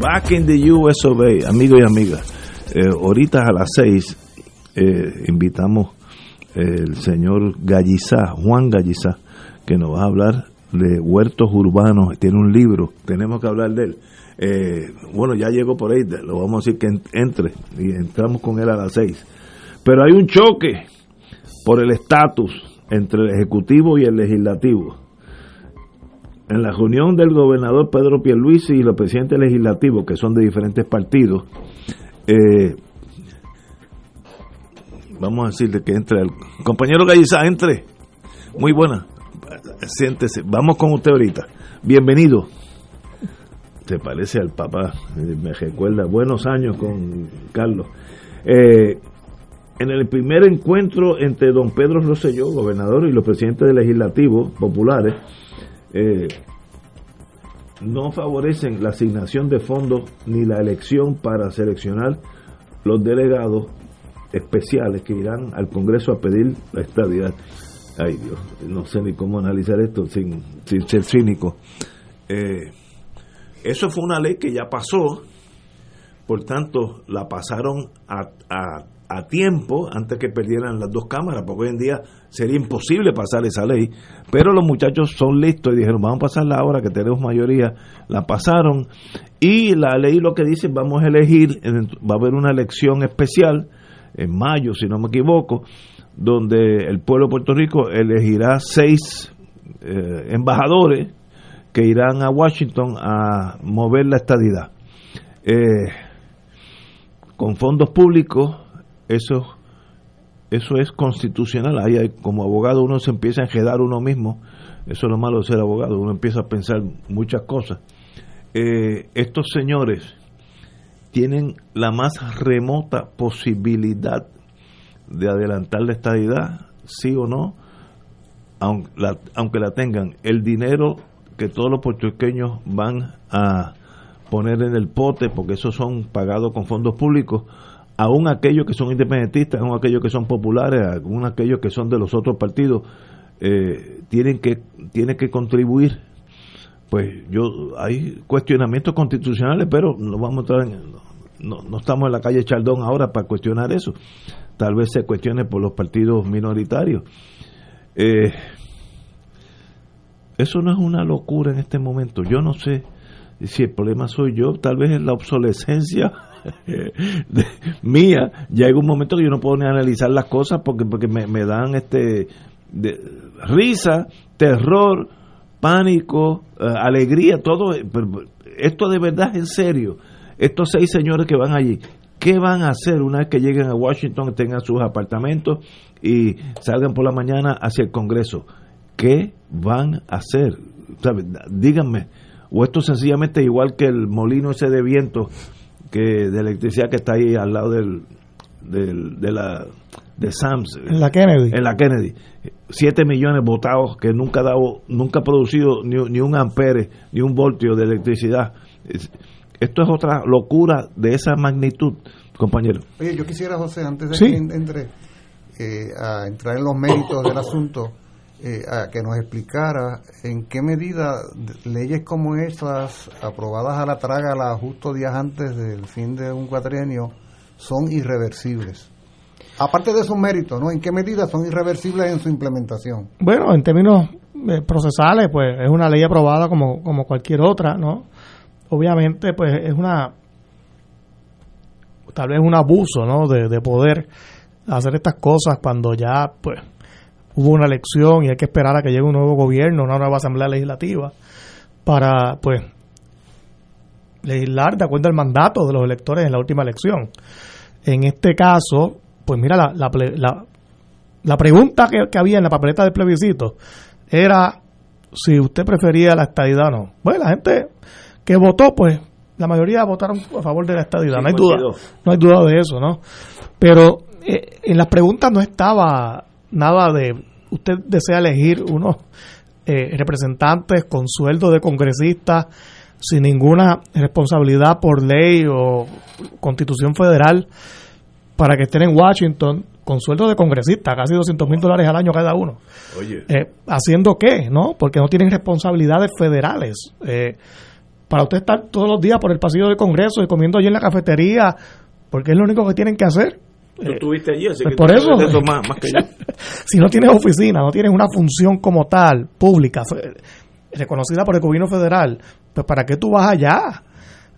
Back in the US of A, amigos y amigas. Eh, ahorita a las seis eh, invitamos el señor Gallizá, Juan Gallizá, que nos va a hablar de huertos urbanos. Tiene un libro, tenemos que hablar de él. Eh, bueno, ya llegó por ahí, lo vamos a decir que entre y entramos con él a las seis. Pero hay un choque por el estatus entre el Ejecutivo y el Legislativo en la reunión del gobernador Pedro Pierluisi y los presidentes legislativos, que son de diferentes partidos, eh, vamos a decirle que entre el compañero Galliza, entre. Muy buena. Siéntese. Vamos con usted ahorita. Bienvenido. Se parece al papá. Eh, me recuerda buenos años con Carlos. Eh, en el primer encuentro entre don Pedro Rosselló, gobernador, y los presidentes legislativos populares, eh, no favorecen la asignación de fondos ni la elección para seleccionar los delegados especiales que irán al Congreso a pedir la estabilidad. Ay Dios, no sé ni cómo analizar esto sin, ser cínico. Eh, eso fue una ley que ya pasó, por tanto la pasaron a a tiempo antes que perdieran las dos cámaras, porque hoy en día sería imposible pasar esa ley, pero los muchachos son listos y dijeron, vamos a pasarla ahora que tenemos mayoría, la pasaron y la ley lo que dice, vamos a elegir, va a haber una elección especial en mayo, si no me equivoco, donde el pueblo de Puerto Rico elegirá seis eh, embajadores que irán a Washington a mover la estadidad. Eh, con fondos públicos eso eso es constitucional. Ahí como abogado uno se empieza a enredar uno mismo. Eso es lo malo de ser abogado. Uno empieza a pensar muchas cosas. Eh, estos señores tienen la más remota posibilidad de adelantar la estadidad, sí o no, aunque la, aunque la tengan. El dinero que todos los puertorriqueños van a poner en el pote, porque esos son pagados con fondos públicos, aún aquellos que son independentistas, aún aquellos que son populares, aún aquellos que son de los otros partidos, eh, tienen que tienen que contribuir. Pues yo hay cuestionamientos constitucionales, pero no vamos a entrar en no, no estamos en la calle Chaldón ahora para cuestionar eso. Tal vez se cuestione por los partidos minoritarios. Eh, eso no es una locura en este momento. Yo no sé si el problema soy yo, tal vez es la obsolescencia mía. Ya hay un momento que yo no puedo ni analizar las cosas porque, porque me, dan este risa, terror, pánico, eh, alegría, todo. Esto de verdad es en serio. Estos seis señores que van allí, ¿qué van a hacer una vez que lleguen a Washington, tengan sus apartamentos y salgan por la mañana hacia el Congreso? ¿Qué van a hacer? Díganme. O esto sencillamente igual que el molino ese de viento que de electricidad que está ahí al lado del, de la de Sams. En la Kennedy. En la Kennedy. Siete millones votados que nunca ha dado nunca ha producido ni, ni un ampere ni un voltio de electricidad. Esto es otra locura de esa magnitud compañero. Oye yo quisiera José antes de que entre eh, a entrar en los méritos del asunto eh, a que nos explicara en qué medida leyes como estas, aprobadas a la traga justo días antes del fin de un cuatrienio, son irreversibles. Aparte de sus méritos, ¿no? ¿En qué medida son irreversibles en su implementación? Bueno, en términos eh, procesales, pues es una ley aprobada como, como cualquier otra, ¿no? Obviamente, pues es una, tal vez un abuso, ¿no? De poder hacer estas cosas cuando ya, pues, hubo una elección y hay que esperar a que llegue un nuevo gobierno, una nueva asamblea legislativa, para pues legislar de acuerdo al mandato de los electores en la última elección. En este caso, pues mira, la, la, la, pregunta que, que, había en la papeleta del plebiscito era si usted prefería la estadidad o no. Bueno, la gente que votó, pues la mayoría votaron a favor de la estadidad, no hay duda, no hay duda de eso, ¿no? Pero eh, en las preguntas no estaba nada de usted desea elegir unos eh, representantes con sueldo de congresista sin ninguna responsabilidad por ley o constitución federal para que estén en Washington con sueldo de congresista, casi 200 mil dólares al año cada uno. Eh, ¿Haciendo qué? ¿no? Porque no tienen responsabilidades federales. Eh, para usted estar todos los días por el pasillo del Congreso y comiendo allí en la cafetería, porque es lo único que tienen que hacer. Tú estuviste allí, así pues que por eso, más, que yo. si no tienes oficina, no tienes una función como tal, pública, reconocida por el gobierno federal, pues ¿para qué tú vas allá?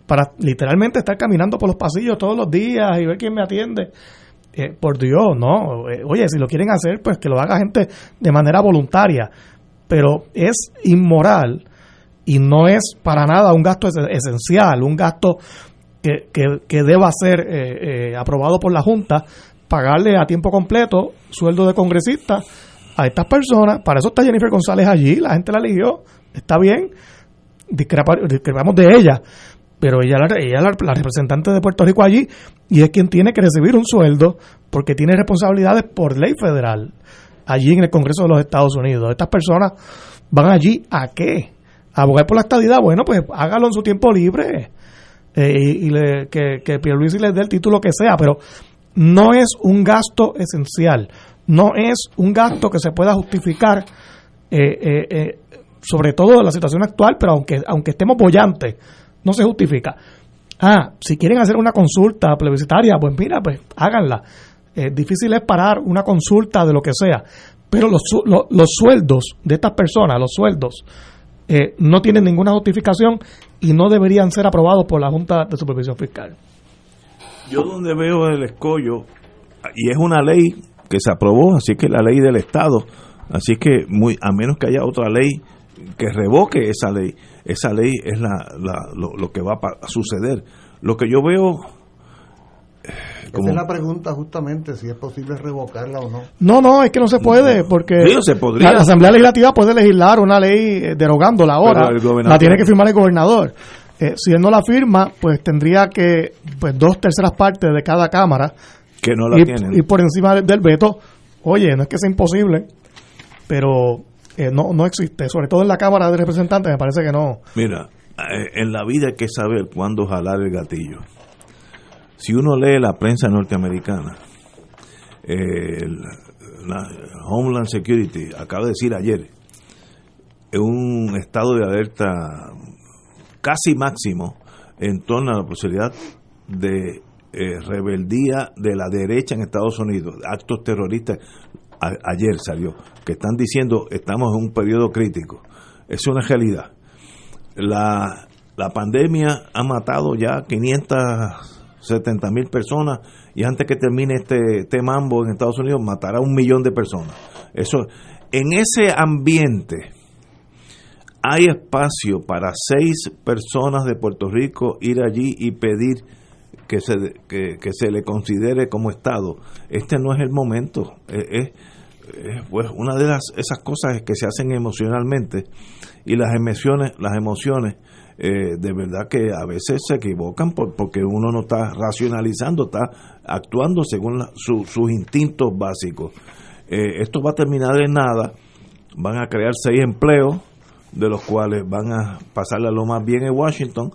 Para literalmente estar caminando por los pasillos todos los días y ver quién me atiende. Eh, por Dios, no. Eh, oye, si lo quieren hacer, pues que lo haga gente de manera voluntaria. Pero es inmoral y no es para nada un gasto esencial, un gasto que, que, deba ser eh, eh, aprobado por la Junta, pagarle a tiempo completo sueldo de congresista a estas personas. Para eso está Jennifer González allí, la gente la eligió, está bien, discrepamos de ella, pero ella, ella la, la representante de Puerto Rico allí y es quien tiene que recibir un sueldo porque tiene responsabilidades por ley federal allí en el Congreso de los Estados Unidos. Estas personas van allí a qué? A abogar por la estadidad. Bueno, pues hágalo en su tiempo libre eh, y, le, que, que Pierluisi les dé el título que sea, pero no es un gasto esencial, no es un gasto que se pueda justificar, eh, eh, sobre todo en la situación actual, pero aunque, aunque estemos bollantes, no se justifica. Ah, si quieren hacer una consulta plebiscitaria, pues mira, pues háganla. difícil es parar una consulta de lo que sea, pero los, los, los sueldos de estas personas, los sueldos, eh, no tienen ninguna justificación y no deberían ser aprobados por la Junta de Supervisión Fiscal. Yo donde veo el escollo, y es una ley que se aprobó, así que la ley del Estado, así que muy a menos que haya otra ley que revoque esa ley, esa ley es la, lo, lo, que va a suceder. Lo que yo veo esa es la pregunta justamente, si es posible revocarla o no. No, no, es que no se puede, porque la, Asamblea Legislativa puede legislar una ley eh, derogándola ahora, la tiene que firmar el gobernador. Eh, si él no la firma, pues tendría que pues dos terceras partes de cada Cámara que no la y, tienen. y por encima del veto. Oye, no es que sea imposible, pero eh, no, no existe, sobre todo en la Cámara de Representantes, me parece que no. Mira, en la vida hay que saber cuándo jalar el gatillo. Si uno lee la prensa norteamericana, la Homeland Security acaba de decir ayer, en un estado de alerta casi máximo en torno a la posibilidad de eh, rebeldía de la derecha en Estados Unidos, actos terroristas, ayer salió, que están diciendo estamos en un periodo crítico. Es una realidad. La, la pandemia ha matado ya 570 mil personas y antes que termine este, este mambo en Estados Unidos matará un millón de personas. Eso, en ese ambiente hay espacio para seis personas de Puerto Rico ir allí y pedir que se, que, se le considere como Estado. Este no es el momento. Es, pues una de las, esas cosas que se hacen emocionalmente y las emociones, las emociones eh, de verdad que a veces se equivocan porque uno no está racionalizando, está actuando según sus instintos básicos. Eh, esto va a terminar en nada, van a crear seis empleos, de los cuales van a pasarle lo más bien en Washington,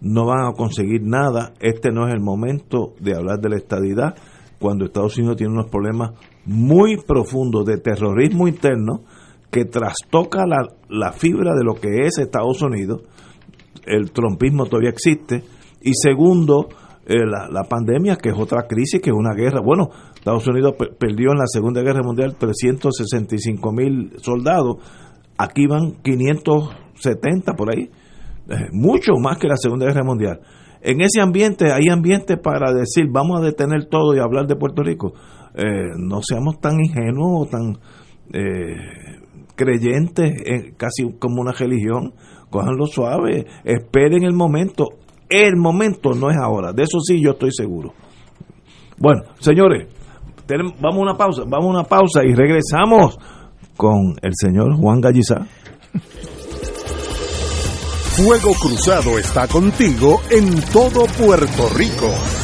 no van a conseguir nada. Este no es el momento de hablar de la estadidad cuando Estados Unidos tiene unos problemas muy profundos de terrorismo interno que trastoca la, la fibra de lo que es Estados Unidos. El trompismo todavía existe. Y segundo, eh, la, la, pandemia, que es otra crisis, que es una guerra. Bueno, Estados Unidos perdió en la Segunda Guerra Mundial 365 mil soldados Aquí van 570 por ahí, eh, mucho más que la Segunda Guerra Mundial. En ese ambiente hay ambiente para decir vamos a detener todo y hablar de Puerto Rico. Eh, no seamos tan ingenuos o tan eh, creyentes, casi como una religión. Cojanlo suave, esperen el momento. El momento no es ahora, de eso sí yo estoy seguro. Bueno, señores, vamos a una pausa, vamos a una pausa y regresamos con el señor Juan Gallizá. Fuego Cruzado está contigo en todo Puerto Rico.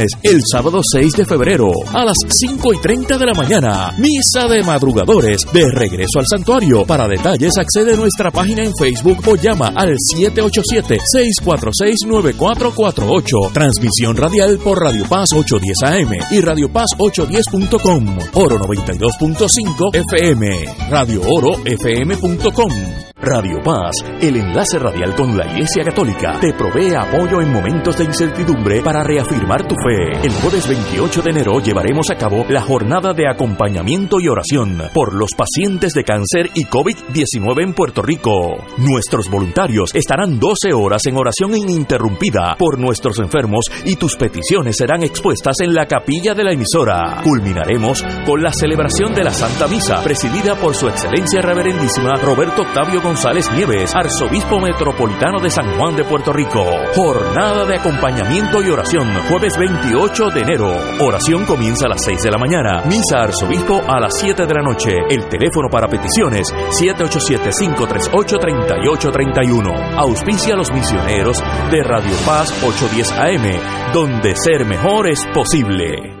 el sábado 6 de febrero a las 5 y 30 de la mañana. Misa de madrugadores de regreso al santuario. Para detalles accede a nuestra página en Facebook o llama al 787-646-9448. Transmisión radial por Radio Paz 810 AM y Radio Paz 810.com. Oro 92.5 FM. Radio Oro FM.com. Radio Paz, el enlace radial con la Iglesia Católica, te provee apoyo en momentos de incertidumbre para reafirmar tu El jueves 28 de enero llevaremos a cabo la jornada de acompañamiento y oración por los pacientes de cáncer y COVID-19 en Puerto Rico. Nuestros voluntarios estarán 12 horas en oración ininterrumpida por nuestros enfermos y tus peticiones serán expuestas en la capilla de la emisora. Culminaremos con la celebración de la Santa Misa, presidida por su excelencia reverendísima Roberto Octavio González Nieves, arzobispo metropolitano de San Juan de Puerto Rico. Jornada de acompañamiento y oración, jueves 28 de enero. Oración comienza a las 6 de la mañana. Misa arzobispo a las 7 de la noche. El teléfono para peticiones 787-538-3831. Auspicia a los misioneros de Radio Paz 810 AM, donde ser mejor es posible.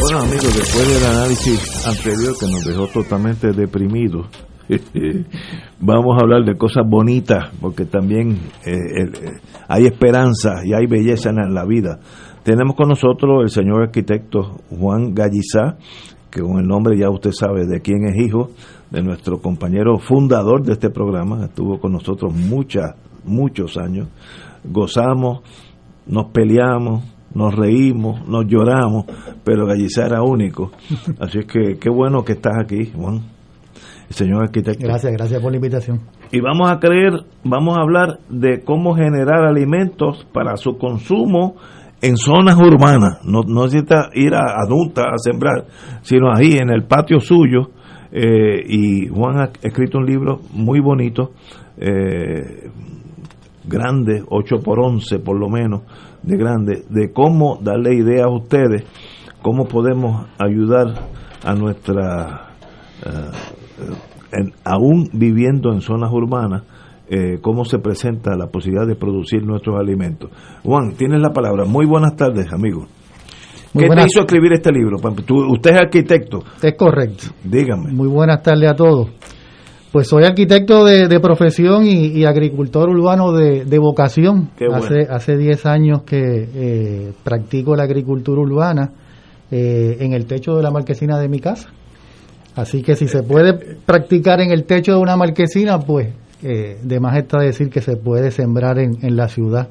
Bueno amigos, después del análisis anterior que nos dejó totalmente deprimidos, vamos a hablar de cosas bonitas, porque también eh, eh, hay esperanza y hay belleza en la vida. Tenemos con nosotros el señor arquitecto Juan Gallizá, que con el nombre ya usted sabe de quién es hijo, de nuestro compañero fundador de este programa, estuvo con nosotros muchas, muchos años, gozamos, nos peleamos, nos reímos, nos lloramos, pero Gallizá era único. Así es que qué bueno que estás aquí, Juan, el señor arquitecto. Gracias, gracias por la invitación. Y vamos a creer, vamos a hablar de cómo generar alimentos para su consumo en zonas urbanas. No, no necesita ir a adulta a sembrar, sino ahí en el patio suyo. Eh, y Juan ha escrito un libro muy bonito, eh, grande, 8 por 11 por lo menos, de grande, de cómo darle ideas a ustedes, cómo podemos ayudar a nuestra, eh, aún viviendo en zonas urbanas, eh, cómo se presenta la posibilidad de producir nuestros alimentos. Juan, tienes la palabra. Muy buenas tardes, amigo. ¿Qué te hizo escribir este libro? usted es arquitecto. Es correcto. Dígame. Muy buenas tardes a todos. Pues soy arquitecto de, profesión y, agricultor urbano de, vocación. Hace hace 10 años que eh, practico la agricultura urbana eh, en el techo de la marquesina de mi casa. Así que si se puede practicar en el techo de una marquesina, pues eh, de más está decir que se puede sembrar en, en la ciudad.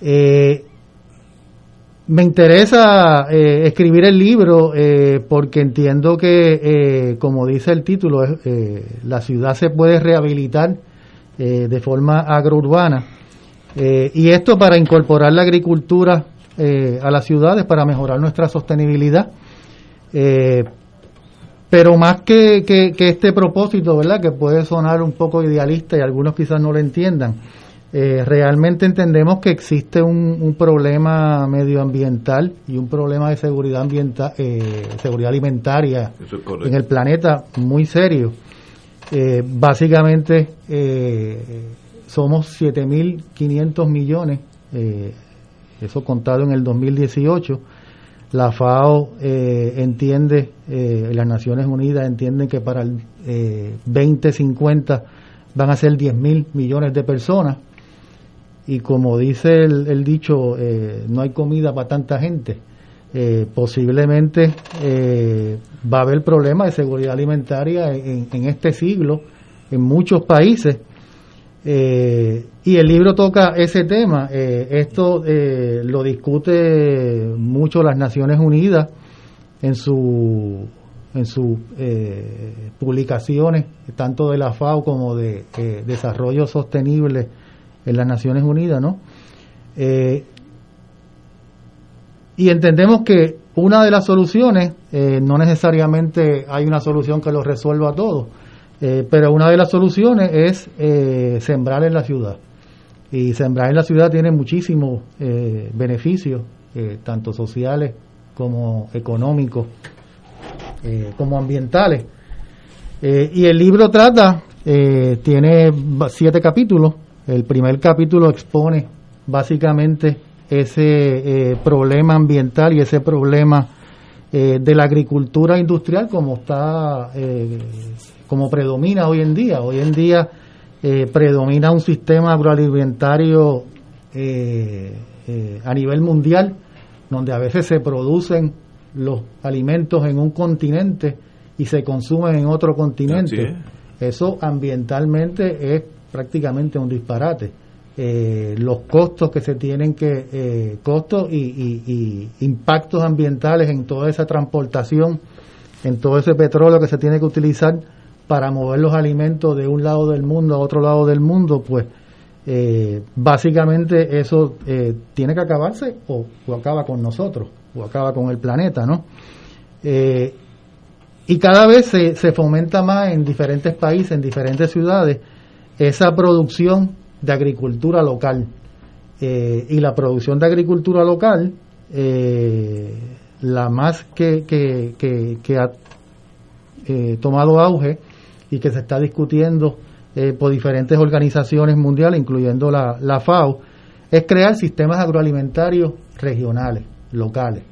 Eh, me interesa eh, escribir el libro eh, porque entiendo que, eh, como dice el título, la ciudad se puede rehabilitar de forma agrourbana y esto para incorporar la agricultura a las ciudades para mejorar nuestra sostenibilidad. pero más que, que, que, este propósito, ¿verdad? Que puede sonar un poco idealista y algunos quizás no lo entiendan. Eh, realmente entendemos que existe un, problema medioambiental y un problema de seguridad ambiental, eh, seguridad alimentaria en el planeta muy serio. Eh, básicamente somos 7.500 millones, eso contado en el 2018. La FAO entiende, las Naciones Unidas entienden que para el 2050 van a ser 10.000 millones de personas y como dice el, dicho, eh, no hay comida para tanta gente, eh, posiblemente eh, va a haber problemas de seguridad alimentaria en, este siglo en muchos países. y el libro toca ese tema. esto lo discute mucho las Naciones Unidas en su en sus publicaciones, tanto de la FAO como de Desarrollo Sostenible en las Naciones Unidas, ¿no? Eh, y entendemos que una de las soluciones, eh, no necesariamente hay una solución que lo resuelva todo, eh, pero una de las soluciones es sembrar en la ciudad. Y sembrar en la ciudad tiene muchísimos beneficios, tanto sociales como económicos, como ambientales. y el libro trata, tiene siete capítulos. El primer capítulo expone básicamente ese problema ambiental y ese problema de la agricultura industrial como está, como predomina hoy en día. Hoy en día predomina un sistema agroalimentario a nivel mundial donde a veces se producen los alimentos en un continente y se consumen en otro continente. Eso ambientalmente es prácticamente un disparate. Eh, los costos que se tienen que, eh, costos y, impactos ambientales en toda esa transportación, en todo ese petróleo que se tiene que utilizar para mover los alimentos de un lado del mundo a otro lado del mundo, pues eh, básicamente eso tiene que acabarse o, acaba con nosotros o acaba con el planeta, ¿no? Y cada vez se, se, fomenta más en diferentes países, en diferentes ciudades, esa producción de agricultura local. y la producción de agricultura local, la más que, que, que ha tomado auge y que se está discutiendo eh, por diferentes organizaciones mundiales, incluyendo la, la FAO, es crear sistemas agroalimentarios regionales, locales.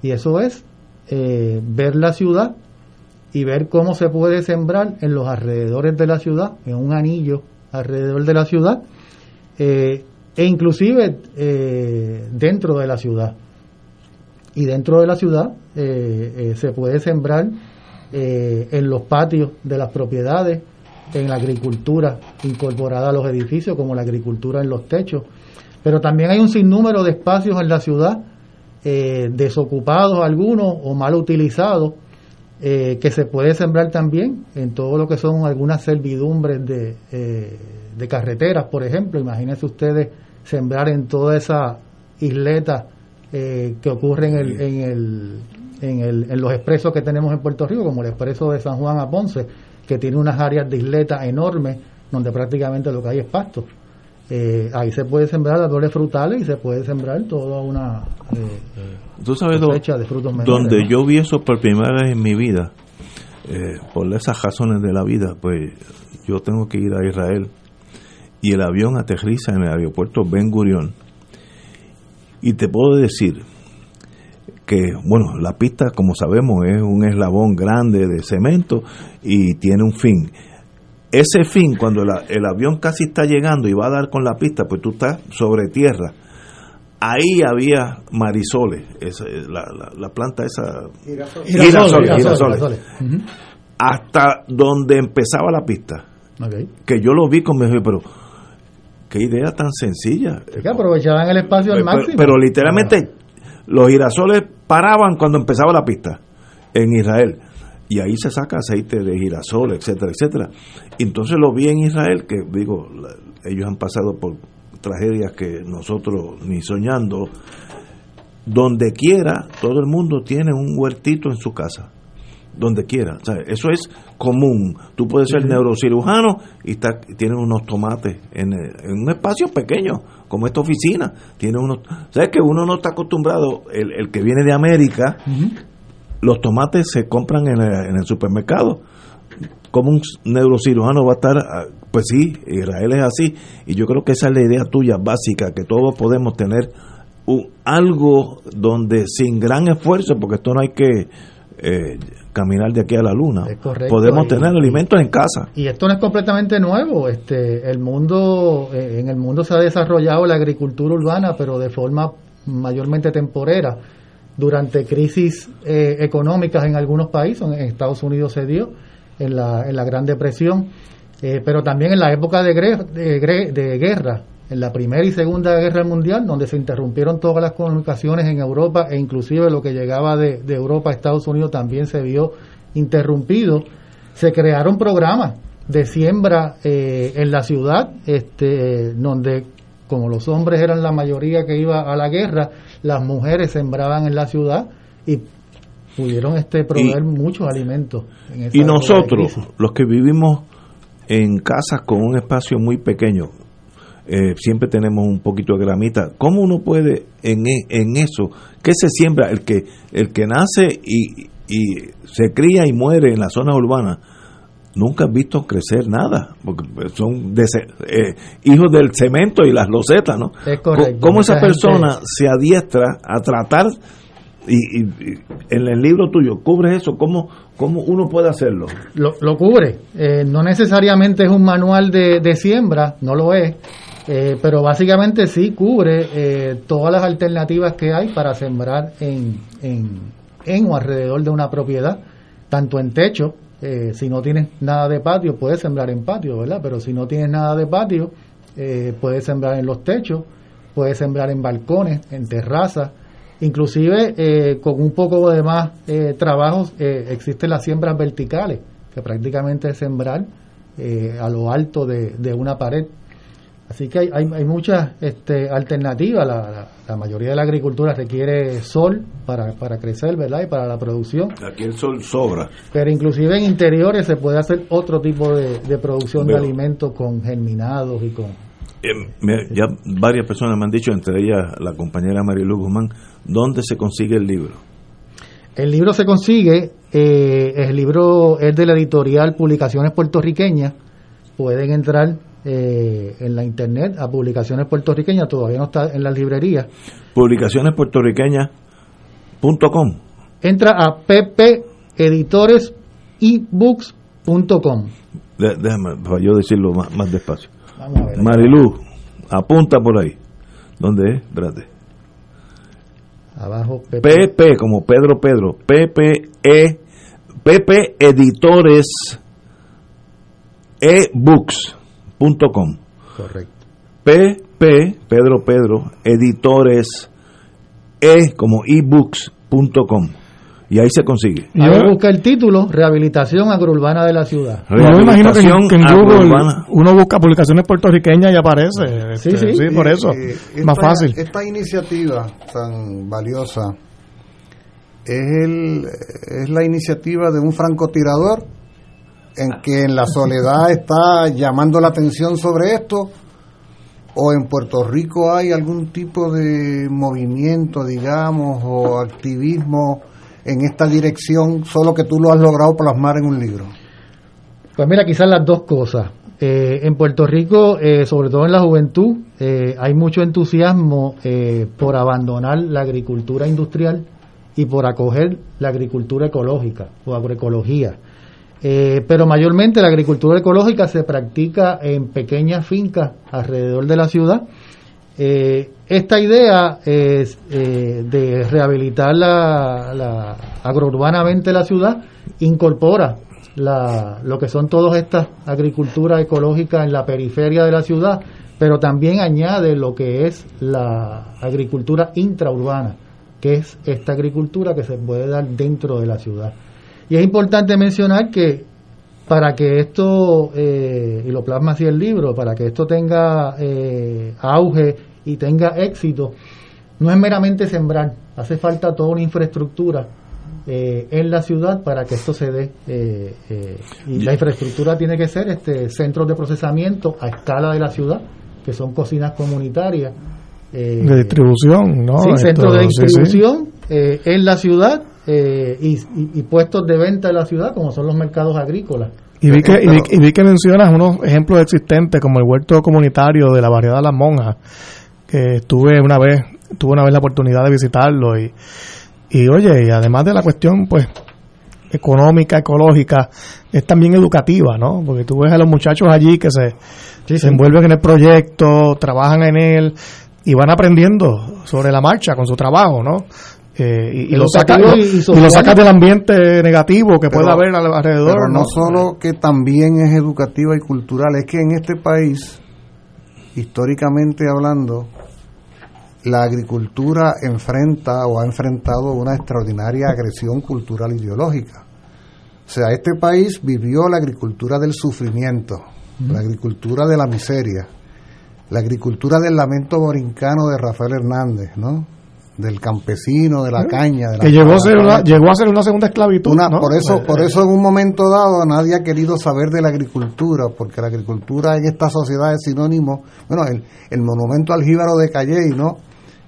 Y eso es eh, ver la ciudad y ver cómo se puede sembrar en los alrededores de la ciudad, en un anillo alrededor de la ciudad, eh, e inclusive dentro de la ciudad. Y dentro de la ciudad se puede sembrar en los patios de las propiedades, en la agricultura incorporada a los edificios, como la agricultura en los techos. Pero también hay un sinnúmero de espacios en la ciudad, eh, desocupados algunos o mal utilizados, eh, que se puede sembrar también en todo lo que son algunas servidumbres de, eh, de carreteras, por ejemplo. Imagínense ustedes sembrar en toda esa isleta que ocurre en, el, en, el, en, el, en los expresos que tenemos en Puerto Rico, como el expreso de San Juan a Ponce que tiene unas áreas de isleta enormes donde prácticamente lo que hay es pasto. Eh, ahí se puede sembrar árboles frutales y se puede sembrar toda una eh, ¿Tú sabes de frutos Donde yo vi eso por primera vez en mi vida, eh, por esas razones de la vida, pues yo tengo que ir a Israel y el avión aterriza en el aeropuerto Ben Gurion. Y te puedo decir que, bueno, la pista, como sabemos, es un eslabón grande de cemento y tiene un fin. Ese fin, cuando el avión casi está llegando y va a dar con la pista, pues tú estás sobre tierra. Ahí había marisoles, la, planta esa... Girasoles. Hasta donde empezaba la pista. Que yo lo vi con mi pero qué idea tan sencilla. que aprovechaban el espacio al máximo. Pero, literalmente los girasoles paraban cuando empezaba la pista en Israel. Y ahí se saca aceite de girasol, etcétera, etcétera. Entonces lo vi en Israel, que digo, ellos han pasado por tragedias que nosotros ni soñando. Donde quiera, todo el mundo tiene un huertito en su casa. Donde quiera. eso es común. Tú puedes ser neurocirujano y está, tienes unos tomates en, un espacio pequeño, como esta oficina. Tiene unos. ¿Sabes que uno no está acostumbrado? El, el que viene de América los tomates se compran en el, supermercado. como un neurocirujano va a estar? Ah, pues sí, Israel es así. Y yo creo que esa es la idea tuya básica, que todos podemos tener algo donde sin gran esfuerzo, porque esto no hay que eh, caminar de aquí a la luna, podemos tener alimentos en casa. Y esto no es completamente nuevo. Este, el mundo, eh, en el mundo se ha desarrollado la agricultura urbana, pero de forma mayormente temporera durante crisis eh, económicas en algunos países, en Estados Unidos se dio, en la, en la Gran Depresión, eh, pero también en la época de, de, guerra, en la Primera y Segunda Guerra Mundial, donde se interrumpieron todas las comunicaciones en Europa e inclusive lo que llegaba de, Europa a Estados Unidos también se vio interrumpido, se crearon programas de siembra eh, en la ciudad, este, donde como los hombres eran la mayoría que iba a la guerra, las mujeres sembraban en la ciudad y pudieron este proveer muchos alimentos. y nosotros, los que vivimos en casas con un espacio muy pequeño, eh, siempre tenemos un poquito de gramita. ¿Cómo uno puede en, e, en eso? ¿Qué se siembra? El que, el que nace y, y se cría y muere en la zona urbana, nunca has visto crecer nada, porque son eh, hijos del cemento y las losetas, ¿no? Es correcto. ¿Cómo esa persona se adiestra a tratar y, en el libro tuyo cubre eso? ¿Cómo, cómo uno puede hacerlo? Lo, lo cubre. Eh, no necesariamente es un manual de, de siembra, no lo es, eh, pero básicamente sí cubre eh, todas las alternativas que hay para sembrar en, en, en, o alrededor de una propiedad, tanto en techo, eh, si no tienes nada de patio, puedes sembrar en patio, ¿verdad? Pero si no tienes nada de patio, puedes sembrar en los techos, puedes sembrar en balcones, en terrazas, inclusive con un poco de más trabajos existen las siembras verticales, que prácticamente es sembrar a lo alto de una pared Así que hay, hay, muchas este, alternativas. La, la, mayoría de la agricultura requiere sol para, para crecer, ¿verdad? Y para la producción. Aquí el sol sobra. Pero inclusive en interiores se puede hacer otro tipo de, de producción de alimentos con germinados y con... Eh, ya varias personas me han dicho, entre ellas la compañera Marilu Guzmán, ¿dónde se consigue el libro? El libro se consigue, eh, el libro es de la editorial Publicaciones Puertorriqueñas. Pueden entrar eh, en la internet a publicaciones puertorriqueñas, todavía no está en las librerías. Publicacionesportorriqueñas.com. Entra a ppeditoresebooks.com. Déjame, para yo decirlo más, despacio. Marilu, apunta por ahí. ¿Dónde es? Espérate. Abajo, PP. como Pedro Pedro. PP, e, PP Editores ebooks Com. Correcto. PP, Pedro Pedro, editores, E como ebooks.com. Y ahí se consigue. Yo busca el título Rehabilitación Agrourbana de la Ciudad. Yo me imagino que en, Google uno busca publicaciones puertorriqueñas y aparece. Sí, este, sí, por eso. Eh, más fácil. Esta iniciativa tan valiosa es, el, es la iniciativa de un francotirador en que en la soledad está llamando la atención sobre esto o en Puerto Rico hay algún tipo de movimiento, digamos, o activismo en esta dirección, solo que tú lo has logrado plasmar en un libro? Pues mira, quizás las dos cosas. Eh, en Puerto Rico, eh, sobre todo en la juventud, eh, hay mucho entusiasmo por abandonar la agricultura industrial y por acoger la agricultura ecológica o agroecología. Eh, pero mayormente la agricultura ecológica se practica en pequeñas fincas alrededor de la ciudad. Eh, esta idea es, eh, de rehabilitar la, la, agrourbanamente la ciudad incorpora la, lo que son todas estas agriculturas ecológicas en la periferia de la ciudad, pero también añade lo que es la agricultura intraurbana, que es esta agricultura que se puede dar dentro de la ciudad. Y es importante mencionar que para que esto, eh, y lo plasma así el libro, para que esto tenga eh, auge y tenga éxito, no es meramente sembrar, hace falta toda una infraestructura eh, en la ciudad para que esto se dé. y la infraestructura tiene que ser este centros de procesamiento a escala de la ciudad, que son cocinas comunitarias. de distribución, ¿no? Sí, centros de distribución en la ciudad eh, y, puestos de venta de la ciudad, como son los mercados agrícolas. Y vi, que, y vi, que mencionas unos ejemplos existentes, como el huerto comunitario de la variedad de las monjas, que estuve una vez, tuve una vez la oportunidad de visitarlo y, y oye, y además de la cuestión, pues, económica, ecológica, es también educativa, ¿no? Porque tú ves a los muchachos allí que se, se envuelven en el proyecto, trabajan en él y van aprendiendo sobre la marcha con su trabajo, ¿no? Eh, y, lo saca, y, del ambiente negativo que puede haber alrededor. Pero no, solo que también es educativa y cultural, es que en este país, históricamente hablando, la agricultura enfrenta o ha enfrentado una extraordinaria agresión cultural ideológica. O sea, este país vivió la agricultura del sufrimiento, la agricultura de la miseria, la agricultura del lamento borincano de Rafael Hernández, ¿no? Del campesino, de la ¿Eh? caña, de que llegó a ser una, llegó a ser una segunda esclavitud. Por eso, por eso en un momento dado nadie ha querido saber de la agricultura, porque la agricultura en esta sociedad es sinónimo, bueno, el, el monumento al jíbaro de Calley, ¿no?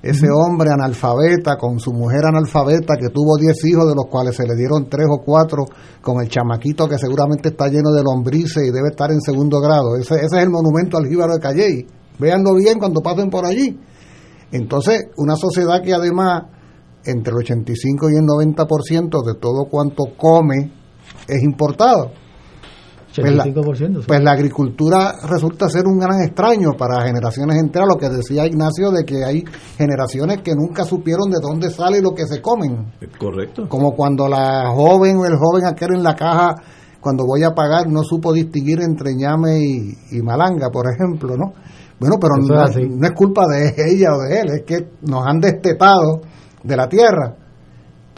ese hombre analfabeta con su mujer analfabeta que tuvo 10 hijos de los cuales se le dieron 3 o 4 con el chamaquito que seguramente está lleno de lombrices y debe estar en segundo grado. Ese, ese es el monumento al jíbaro de Calley. Véanlo bien cuando pasen por allí. Entonces, una sociedad que además entre el 85 y el 90% de todo cuanto come es importado pues la, pues la agricultura resulta ser un gran extraño para generaciones enteras, lo que decía Ignacio de que hay generaciones que nunca supieron de dónde sale lo que se comen. Correcto. Como cuando la joven o el joven aquel en la caja, cuando voy a pagar, no supo distinguir entre ñame y, malanga, por ejemplo, ¿no? Bueno, pero no, no es culpa de ella o de él, es que nos han destetado de la tierra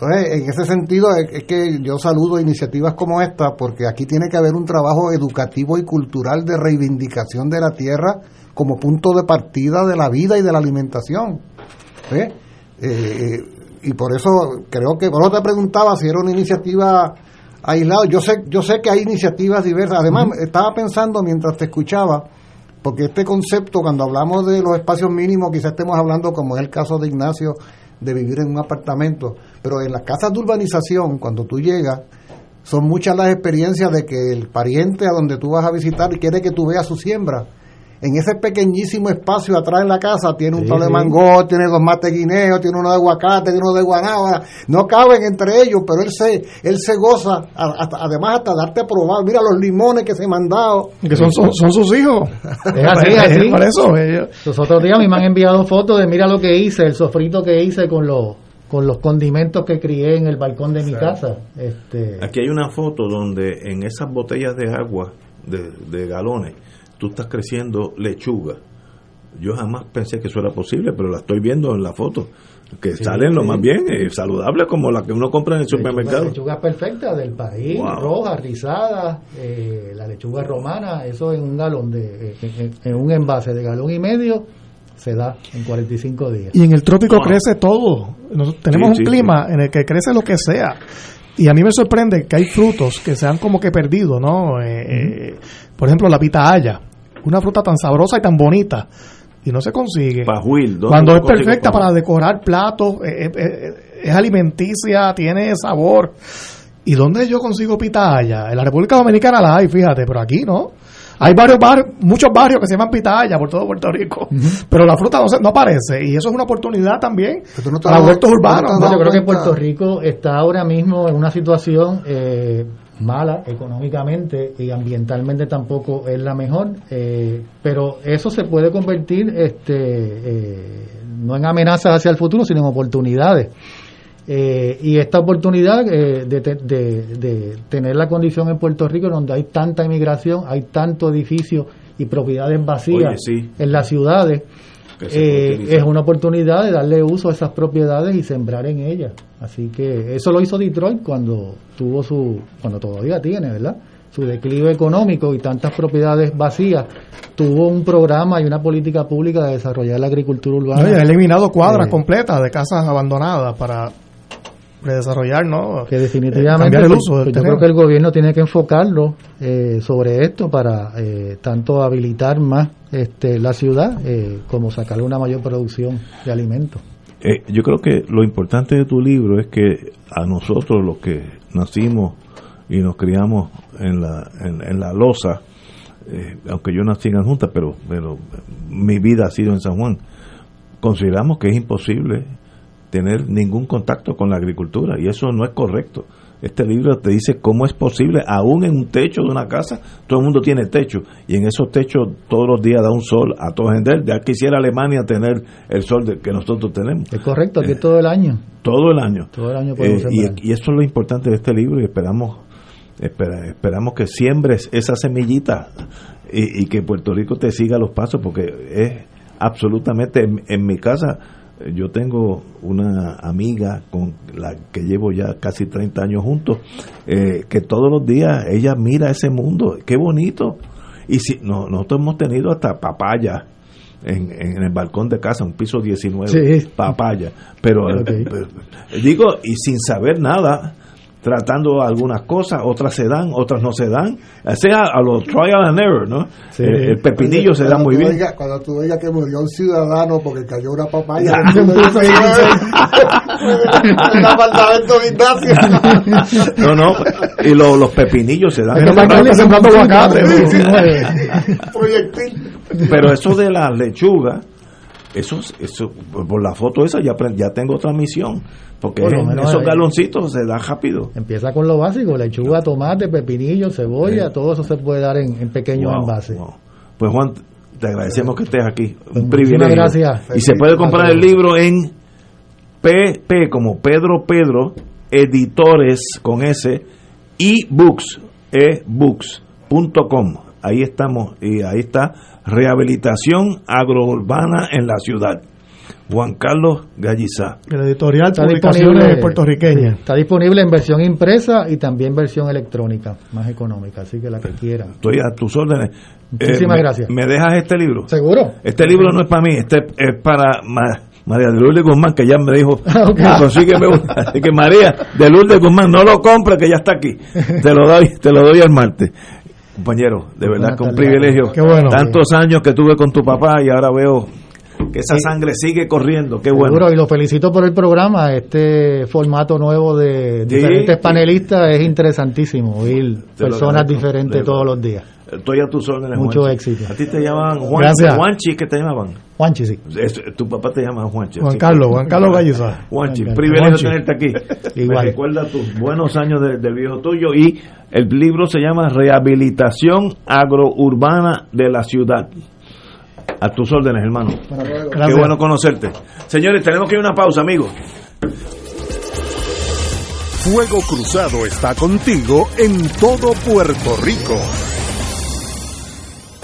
entonces, en ese sentido es, que yo saludo iniciativas como esta porque aquí tiene que haber un trabajo educativo y cultural de reivindicación de la tierra como punto de partida de la vida y de la alimentación. Eh, eh, y por eso creo que, por eso te preguntaba si era una iniciativa aislada. Yo sé, yo sé que hay iniciativas diversas. Además, estaba pensando mientras te escuchaba, porque este concepto, cuando hablamos de los espacios mínimos, quizás estemos hablando, como es el caso de Ignacio, de vivir en un apartamento. Pero en las casas de urbanización, cuando tú llegas, son muchas las experiencias de que el pariente a donde tú vas a visitar quiere que tú veas su siembra en ese pequeñísimo espacio atrás en la casa tiene un sí, de mango, tiene dos mates guineos, tiene uno de aguacate, tiene uno de guanábana, no caben entre ellos, pero él se, él se goza, además hasta darte a probar, mira los limones que se han mandado. Que son, son, sus hijos. Es así, así. Por eso, Los otros días me han enviado fotos de mira lo que hice, el sofrito que hice con los con los condimentos que crié en el balcón de mi casa. Este... Aquí hay una foto donde en esas botellas de agua de, de galones tú estás creciendo lechuga. Yo jamás pensé que eso era posible, pero la estoy viendo en la foto. Que salen lo más bien, eh, saludables como la que uno compra en el supermercado. Lechuga perfecta del país, roja, rizada, eh, la lechuga romana, eso en un galón, de, eh, en, un envase de galón y medio, se da en 45 días. Y en el trópico crece todo. tenemos un clima en el que crece lo que sea. Y a mí me sorprende que hay frutos que se han como que perdido, ¿no? por ejemplo, la pitahaya una fruta tan sabrosa y tan bonita y no se consigue. Cuando es perfecta para decorar platos, eh, eh, eh, es, alimenticia, tiene sabor. ¿Y dónde yo consigo pitaya? En la República Dominicana la hay, fíjate, pero aquí no. Hay varios barrios, muchos barrios que se llaman pitaya por todo Puerto Rico, pero la fruta no, no aparece y eso es una oportunidad también para huertos urbanos. yo creo que Puerto Rico está ahora mismo en una situación eh, mala económicamente y ambientalmente tampoco es la mejor, eh, pero eso se puede convertir este, eh, no en amenazas hacia el futuro, sino en oportunidades. Eh, y esta oportunidad de, de, tener la condición en Puerto Rico donde hay tanta inmigración, hay tanto edificio y propiedades vacías en las ciudades, eh, es una oportunidad de darle uso a esas propiedades y sembrar en ellas. Así que eso lo hizo Detroit cuando tuvo su, cuando todavía tiene, ¿verdad? Su declive económico y tantas propiedades vacías, tuvo un programa y una política pública de desarrollar la agricultura urbana. ha eliminado cuadras eh, completas de casas abandonadas para desarrollar, ¿no? Que definitivamente el uso pues, yo creo que el gobierno tiene que enfocarlo eh, sobre esto para eh, tanto habilitar más este, la ciudad eh, como sacarle una mayor producción de alimentos. yo creo que lo importante de tu libro es que a nosotros los que nacimos y nos criamos en la, en, la losa, aunque yo nací en Junta, pero, pero mi vida ha sido en San Juan, consideramos que es imposible tener ningún contacto con la agricultura y eso no es correcto. Este libro te dice cómo es posible, aún en un techo de una casa, todo el mundo tiene techo y en esos techos todos los días da un sol a todos gente. Ya quisiera Alemania tener el sol que nosotros tenemos. Es correcto, aquí eh, todo el año. Todo el año. Todo el año eh, y, eso es lo importante de este libro y esperamos esperamos que siembres esa semillita y, que Puerto Rico te siga los pasos porque es absolutamente en mi casa yo tengo una amiga con la que llevo ya casi 30 años juntos, eh, que todos los días ella mira ese mundo, qué bonito. Y si no, nosotros hemos tenido hasta papaya en, en el balcón de casa, un piso 19, papaya. Pero eh, digo, y sin saber nada, tratando algunas cosas, otras se dan, otras no se dan. O sea, a los trial and error, ¿no? Eh, el, pepinillo se da muy bien. cuando tú veías que murió un ciudadano porque cayó una papaya, no, no, y los pepinillos se dan. Pero eso de la lechuga, eso, eso por la foto esa ya, ya tengo otra misión porque esos galoncitos se da rápido. Empieza con lo básico, lechuga, tomate, pepinillo, cebolla, todo eso se puede dar en, pequeños envases. Pues Juan, te agradecemos que estés aquí. Un privilegio. Gracias. Y se puede comprar el libro en PP como Pedro Pedro Editores con S ebooks ebooks.com. Ahí estamos y ahí está rehabilitación agrourbana en la ciudad. Juan Carlos Gallizá. El editorial está Publicaciones puertorriqueñas. Está disponible en versión impresa y también versión electrónica, más económica, así que la que quiera. Estoy a tus órdenes. Muchísimas eh, gracias. ¿Me dejas este libro? ¿Seguro? Este libro no es para mí, este es para María de Lourdes Guzmán, que ya me dijo, consígueme Así que María de Lourdes Guzmán, no lo compre, que ya está aquí. Te lo doy, te lo doy el martes compañero, de verdad que un privilegio. Qué bueno, Tantos años que tuve con tu papá y ahora veo que esa sangre sigue corriendo, qué bueno. y lo felicito por el programa, este formato nuevo de diferentes panelistas es interesantísimo, oír personas diferentes todos los días. Estoy a tus órdenes. Mucho éxito. A ti te llaman Juanchi, ¿qué te llamaban? Juanchi, sí. tu papá te llama Juanchi. Juan Carlos, Juan Carlos Galliza. Juanchi, privilegio tenerte aquí. Igual. Me recuerda tus buenos años del viejo tuyo y el libro se llama Rehabilitación Agrourbana de la Ciudad. A tus órdenes, hermano. Qué bueno conocerte. Señores, tenemos que ir a una pausa, amigos. Fuego Cruzado está contigo en todo Puerto Rico.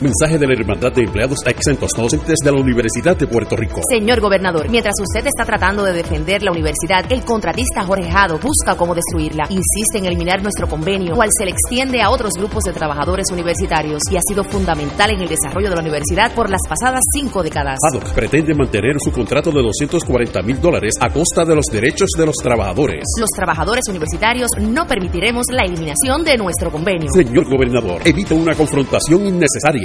Mensaje de la Hermandad de Empleados Exentos Docentes de la Universidad de Puerto Rico. Señor gobernador, mientras usted está tratando de defender la universidad, el contratista Jorge Jado busca cómo destruirla. Insiste en eliminar nuestro convenio, cual se le extiende a otros grupos de trabajadores universitarios y ha sido fundamental en el desarrollo de la universidad por las pasadas cinco décadas. Haddock pretende mantener su contrato de 240 mil dólares a costa de los derechos de los trabajadores. Los trabajadores universitarios no permitiremos la eliminación de nuestro convenio. Señor gobernador, evita una confrontación innecesaria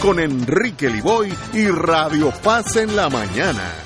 con Enrique Liboy y Radio Paz en la mañana.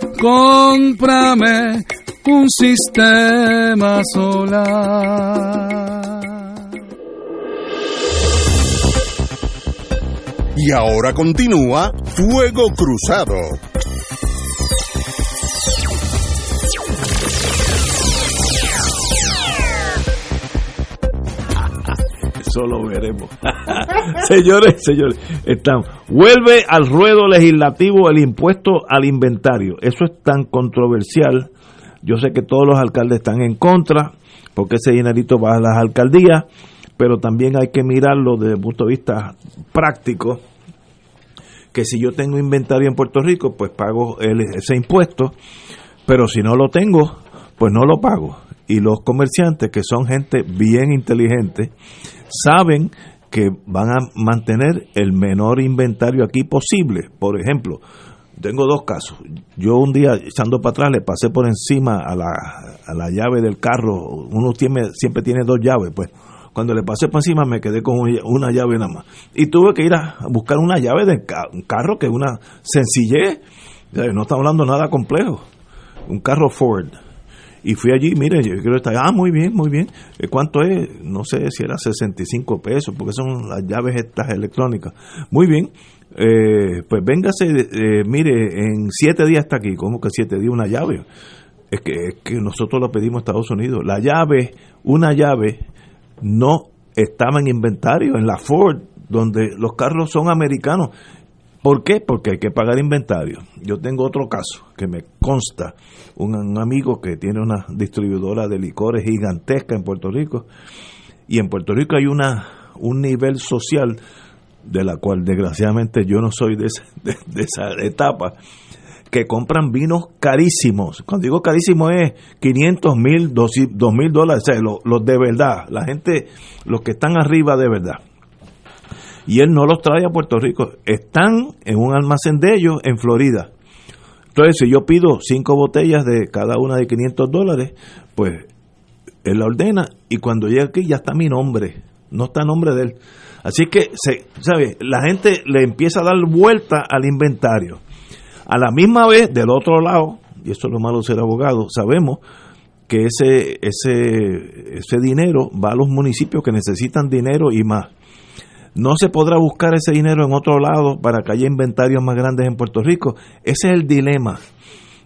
Cómprame un sistema solar. Y ahora continúa Fuego Cruzado. Eso lo veremos. señores, señores, estamos. Vuelve al ruedo legislativo el impuesto al inventario. Eso es tan controversial. Yo sé que todos los alcaldes están en contra, porque ese dinerito va a las alcaldías, pero también hay que mirarlo desde el punto de vista práctico que si yo tengo inventario en Puerto Rico, pues pago ese impuesto, pero si no lo tengo, pues no lo pago. Y los comerciantes, que son gente bien inteligente, saben que van a mantener el menor inventario aquí posible. Por ejemplo, tengo dos casos. Yo un día, echando para atrás, le pasé por encima a la, a la llave del carro. Uno tiene, siempre tiene dos llaves, pues cuando le pasé por encima me quedé con una llave nada más. Y tuve que ir a buscar una llave de un carro que es una sencillez. No estamos hablando nada complejo. Un carro Ford. Y fui allí, mire, yo quiero estar, ah, muy bien, muy bien. Eh, ¿Cuánto es? No sé si era 65 pesos, porque son las llaves estas electrónicas. Muy bien, eh, pues véngase, eh, mire, en siete días está aquí. ¿Cómo que siete días una llave? Es que, es que nosotros lo pedimos a Estados Unidos. La llave, una llave no estaba en inventario en la Ford, donde los carros son americanos. ¿Por qué? Porque hay que pagar inventario. Yo tengo otro caso que me consta, un, amigo que tiene una distribuidora de licores gigantesca en Puerto Rico, y en Puerto Rico hay una un nivel social de la cual desgraciadamente yo no soy de esa etapa, que compran vinos carísimos. Cuando digo carísimo es 500 mil, 2 mil dólares, los, de verdad, la gente, los que están arriba de verdad. Y él no los trae a Puerto Rico, están en un almacén de ellos en Florida. Entonces, si yo pido cinco botellas de cada una de 500 dólares, pues él la ordena y cuando llega aquí ya está mi nombre, no está el nombre de él. Así que, se, ¿sabe? La gente le empieza a dar vuelta al inventario a la misma vez, del otro lado, y eso es lo malo de ser abogado, sabemos que ese, ese, ese dinero va a los municipios que necesitan dinero y más. No se podrá buscar ese dinero en otro lado para que haya inventarios más grandes en Puerto Rico. Ese es el dilema.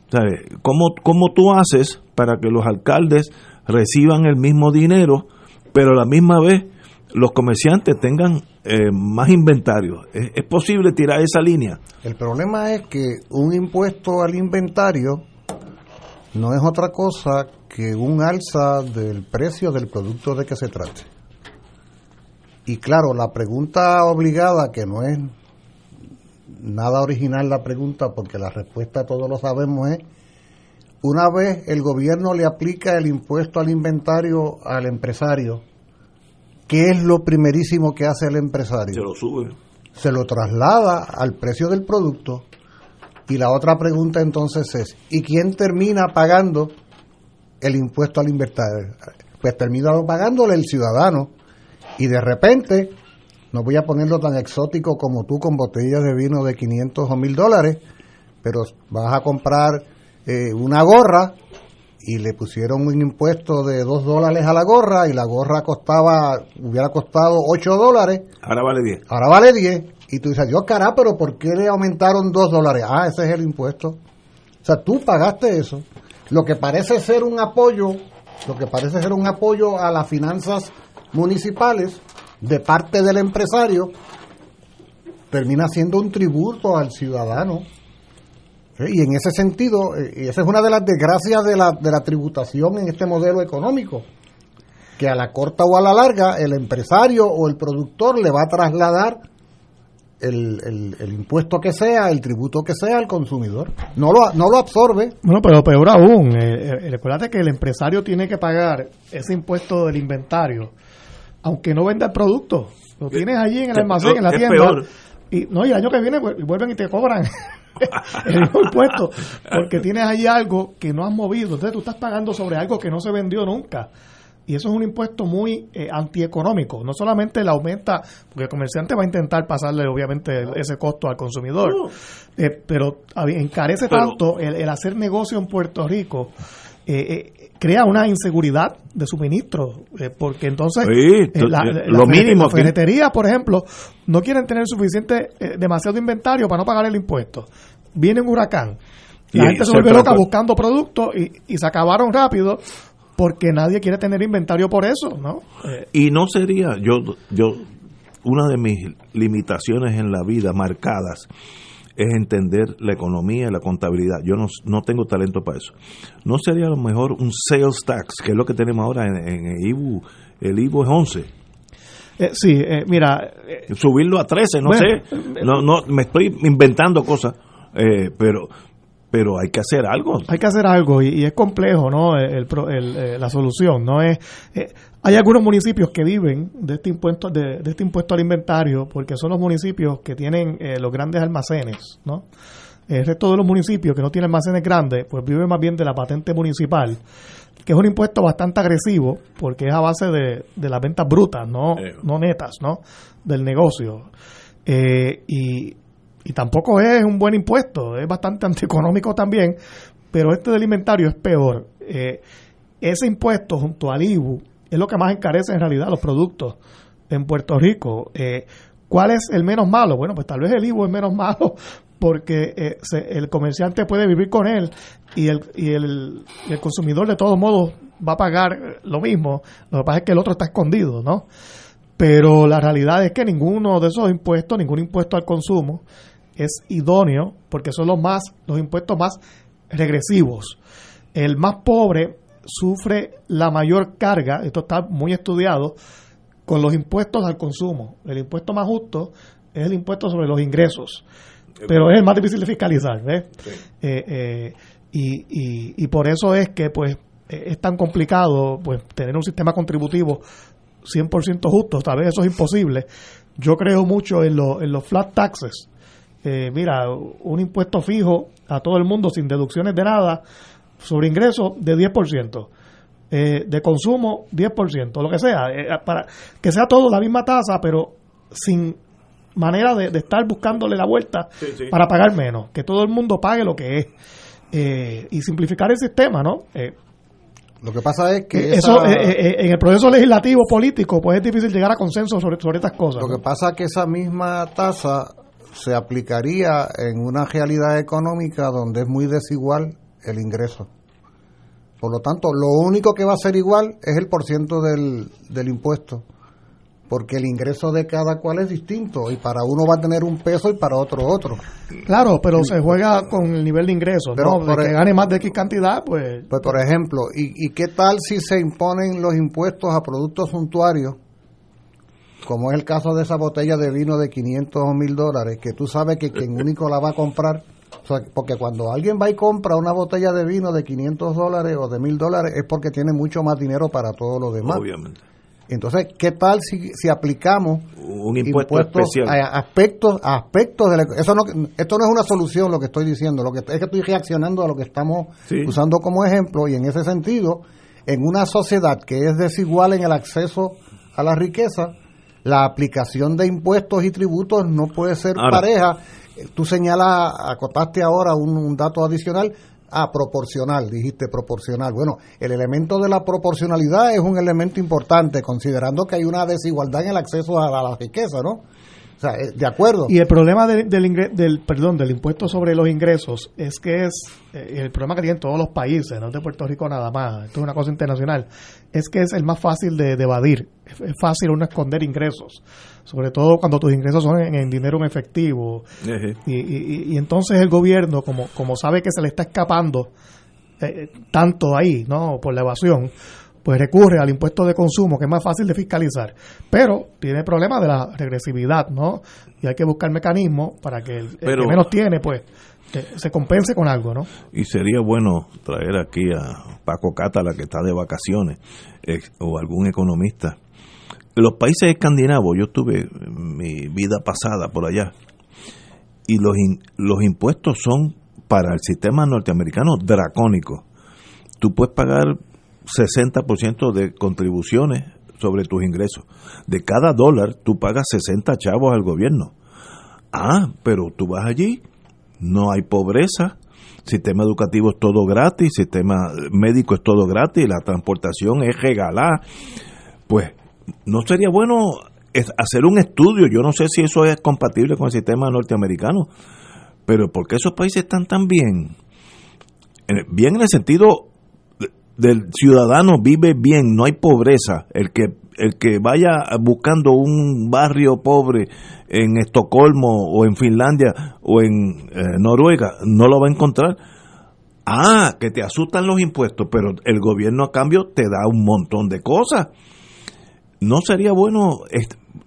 ¿Sabes? ¿Cómo, ¿Cómo tú haces para que los alcaldes reciban el mismo dinero, pero a la misma vez los comerciantes tengan eh, más inventario. ¿Es, posible tirar esa línea? El problema es que un impuesto al inventario no es otra cosa que un alza del precio del producto de que se trate. Y claro, la pregunta obligada, que no es nada original la pregunta, porque la respuesta todos lo sabemos es, una vez el gobierno le aplica el impuesto al inventario al empresario, ¿qué es lo primerísimo que hace el empresario? Se lo sube. Se lo traslada al precio del producto. Y la otra pregunta entonces es, ¿y quién termina pagando el impuesto al inventario? Pues termina pagándole el ciudadano. Y de repente, no voy a ponerlo tan exótico como tú con botellas de vino de 500 o 1000 dólares, pero vas a comprar eh, una gorra y le pusieron un impuesto de 2 dólares a la gorra y la gorra costaba, hubiera costado 8 dólares. Ahora vale 10. Ahora vale 10. Y tú dices, Dios cara, pero ¿por qué le aumentaron 2 dólares? Ah, ese es el impuesto. O sea, tú pagaste eso. Lo que parece ser un apoyo, lo que parece ser un apoyo a las finanzas municipales de parte del empresario, termina siendo un tributo al ciudadano y en ese sentido, eh, y esa es una de las desgracias de la, de la tributación en este modelo económico, que a la corta o a la larga el empresario o el productor le va a trasladar el, el, impuesto que sea, el tributo que sea al consumidor. No lo, no lo absorbe. Bueno, pero peor aún, eh, eh que el empresario tiene que pagar ese impuesto del inventario, aunque no venda el producto. Lo tienes allí en el almacén, en la tienda. Y, no, y el año que viene vuelven y te cobran el impuesto, porque tienes ahí algo que no has movido. Entonces tú estás pagando sobre algo que no se vendió nunca. Y eso es un impuesto muy eh, antieconómico. No solamente le aumenta, porque el comerciante va a intentar pasarle obviamente ese costo al consumidor, eh, pero encarece tanto el, hacer negocio en Puerto Rico crea una inseguridad de suministro, porque entonces la, lo mínimo ferretería, por ejemplo, no quieren tener suficiente, demasiado inventario para no pagar el impuesto. Viene un huracán, la gente se volvió loca buscando productos y, se acabaron rápido porque nadie quiere tener inventario por eso, ¿no? y no sería, yo, yo, una de mis limitaciones en la vida marcadas es entender la economía y la contabilidad. Yo no, no tengo talento para eso. ¿No sería a lo mejor un sales tax, que es lo que tenemos ahora en, el IBU? El IBU es 11. Eh, sí, eh, mira. Eh, Subirlo a 13, no sé. No, no, me estoy inventando cosas, pero pero hay que hacer algo. Hay que hacer algo y, es complejo, ¿no? El, eh, la solución, ¿no? es eh, Hay algunos municipios que viven de este impuesto de, este impuesto al inventario porque son los municipios que tienen eh, los grandes almacenes, ¿no? El resto de los municipios que no tienen almacenes grandes, pues viven más bien de la patente municipal, que es un impuesto bastante agresivo porque es a base de, de las ventas brutas, no, no netas, ¿no? Del negocio. y y tampoco es un buen impuesto, es bastante antieconómico también, pero este del inventario es peor. Eh, ese impuesto junto al IBU es lo que más encarece en realidad los productos en Puerto Rico. Eh, ¿Cuál es el menos malo? Bueno, pues tal vez el IBU es menos malo porque eh, el comerciante puede vivir con él y el, y, el, y el consumidor de todos modos va a pagar lo mismo. Lo que pasa es que el otro está escondido, ¿no? Pero la realidad es que ninguno de esos impuestos, ningún impuesto al consumo, es idóneo porque son los más los impuestos más regresivos. El más pobre sufre la mayor carga, esto está muy estudiado, con los impuestos al consumo. El impuesto más justo es el impuesto sobre los ingresos, pero es el más difícil de fiscalizar. Eh, eh, y, y, por eso es que pues es tan complicado pues tener un sistema contributivo 100% justo, tal vez eso es imposible. Yo creo mucho en, en los flat taxes, eh, mira, un impuesto fijo a todo el mundo sin deducciones de nada sobre ingresos de 10%. Eh, de consumo 10%, lo que sea, eh, para que sea todo la misma tasa, pero sin manera de, estar buscándole la vuelta para pagar menos, que todo el mundo pague lo que es y simplificar el sistema, ¿no? lo que pasa es que eso en el proceso legislativo político pues es difícil llegar a consenso sobre, sobre estas cosas. Lo que pasa es que esa misma tasa se aplicaría en una realidad económica donde es muy desigual el ingreso. Por lo tanto, lo único que va a ser igual es el porciento del, del impuesto, porque el ingreso de cada cual es distinto y para uno va a tener un peso y para otro otro. Claro, pero se juega con el nivel de ingresos, ¿no? De que gane más de X cantidad, pues... Pues, por ejemplo, ¿y, ¿y qué tal si se imponen los impuestos a productos suntuarios como es el caso de esa botella de vino de 500 o 1000 dólares, que tú sabes que quien único la va a comprar, porque cuando alguien va y compra una botella de vino de 500 dólares o de 1000 dólares es porque tiene mucho más dinero para todo lo demás. Obviamente. Entonces, ¿qué tal si, si aplicamos un impuesto especial a aspectos, aspectos de eso no, esto no es una solución lo que estoy diciendo, lo que es que estoy reaccionando a lo que estamos usando como ejemplo y en ese sentido, en una sociedad que es desigual en el acceso a la riqueza, la aplicación de impuestos y tributos no puede ser pareja. Tú señalas, acotaste ahora un, dato adicional, a proporcional, dijiste proporcional. Bueno, el elemento de la proporcionalidad es un elemento importante, considerando que hay una desigualdad en el acceso a la riqueza, ¿no? O sea, eh, de acuerdo. Y el problema del, del, perdón, del impuesto sobre los ingresos es que es eh, el problema que tienen todos los países, no de Puerto Rico nada más, esto es una cosa internacional, es que es el más fácil de, evadir. Es, fácil uno esconder ingresos, sobre todo cuando tus ingresos son en, dinero en efectivo. y, y, entonces el gobierno, como, como sabe que se le está escapando eh, tanto ahí, ¿no? Por la evasión, pues recurre al impuesto de consumo, que es más fácil de fiscalizar, pero tiene problemas de la regresividad, ¿no? Y hay que buscar mecanismos para que el, que menos tiene, pues, se compense con algo, ¿no? Y sería bueno traer aquí a Paco Cátala, que está de vacaciones, o algún economista. Los países escandinavos, yo tuve mi vida pasada por allá, y los, los impuestos son para el sistema norteamericano dracónicos. Tú puedes pagar 60% de contribuciones sobre tus ingresos. De cada dólar tú pagas 60 chavos al gobierno. Ah, pero tú vas allí, no hay pobreza, sistema educativo es todo gratis, sistema médico es todo gratis, la transportación es regalada, pues no sería bueno hacer un estudio, yo no sé si eso es compatible con el sistema norteamericano, pero ¿por qué esos países están tan bien? Bien en el sentido del ciudadano vive bien, no hay pobreza, el que el que vaya buscando un barrio pobre en Estocolmo o en Finlandia o en eh, Noruega no lo va a encontrar. Ah, que te asustan los impuestos, pero el gobierno a cambio te da un montón de cosas. No sería bueno,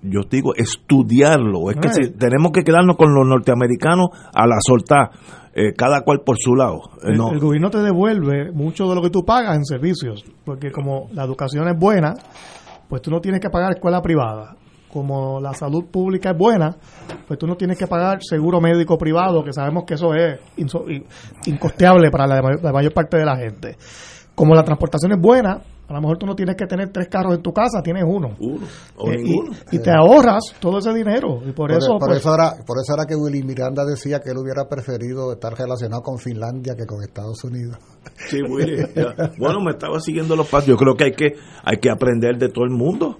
yo digo, estudiarlo. Es que tenemos que quedarnos con los norteamericanos a la soltar, eh, cada cual por su lado. Eh, el, el, gobierno te devuelve mucho de lo que tú pagas en servicios, porque como la educación es buena, pues tú no tienes que pagar escuela privada. Como la salud pública es buena, pues tú no tienes que pagar seguro médico privado, que sabemos que eso es incosteable para la, mayor parte de la gente. Como la transportación es buena, a lo mejor tú no tienes que tener tres carros en tu casa, tienes uno. Uno. Eh, y, te ahorras todo ese dinero. Y por, eso. Por, pues, eso era, por eso era que Willy Miranda decía que él hubiera preferido estar relacionado con Finlandia que con Estados Unidos. Sí, Bueno, me estaba siguiendo los pasos. Yo creo que hay que hay que aprender de todo el mundo,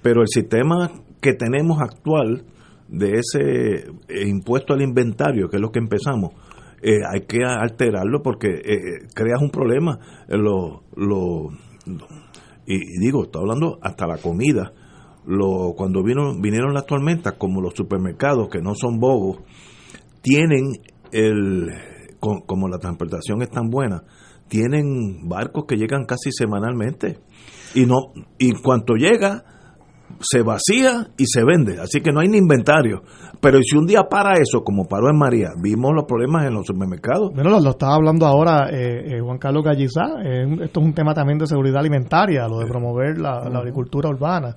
pero el sistema que tenemos actual de ese eh, impuesto al inventario, que es lo que empezamos, eh, hay que alterarlo porque eh, creas un problema. Lo, lo, y, digo, está hablando hasta la comida. Lo, cuando vino, vinieron las tormentas, como los supermercados, que no son bobos, tienen el, como la transportación es tan buena, tienen barcos que llegan casi semanalmente y no y cuanto llega se vacía y se vende, así que no hay ni inventario. Pero si un día para eso, como paró en María, vimos los problemas en los supermercados. Bueno, lo, estaba hablando ahora eh, eh, Juan Carlos Gallizá, esto es un tema también de seguridad alimentaria, lo de promover la, agricultura urbana.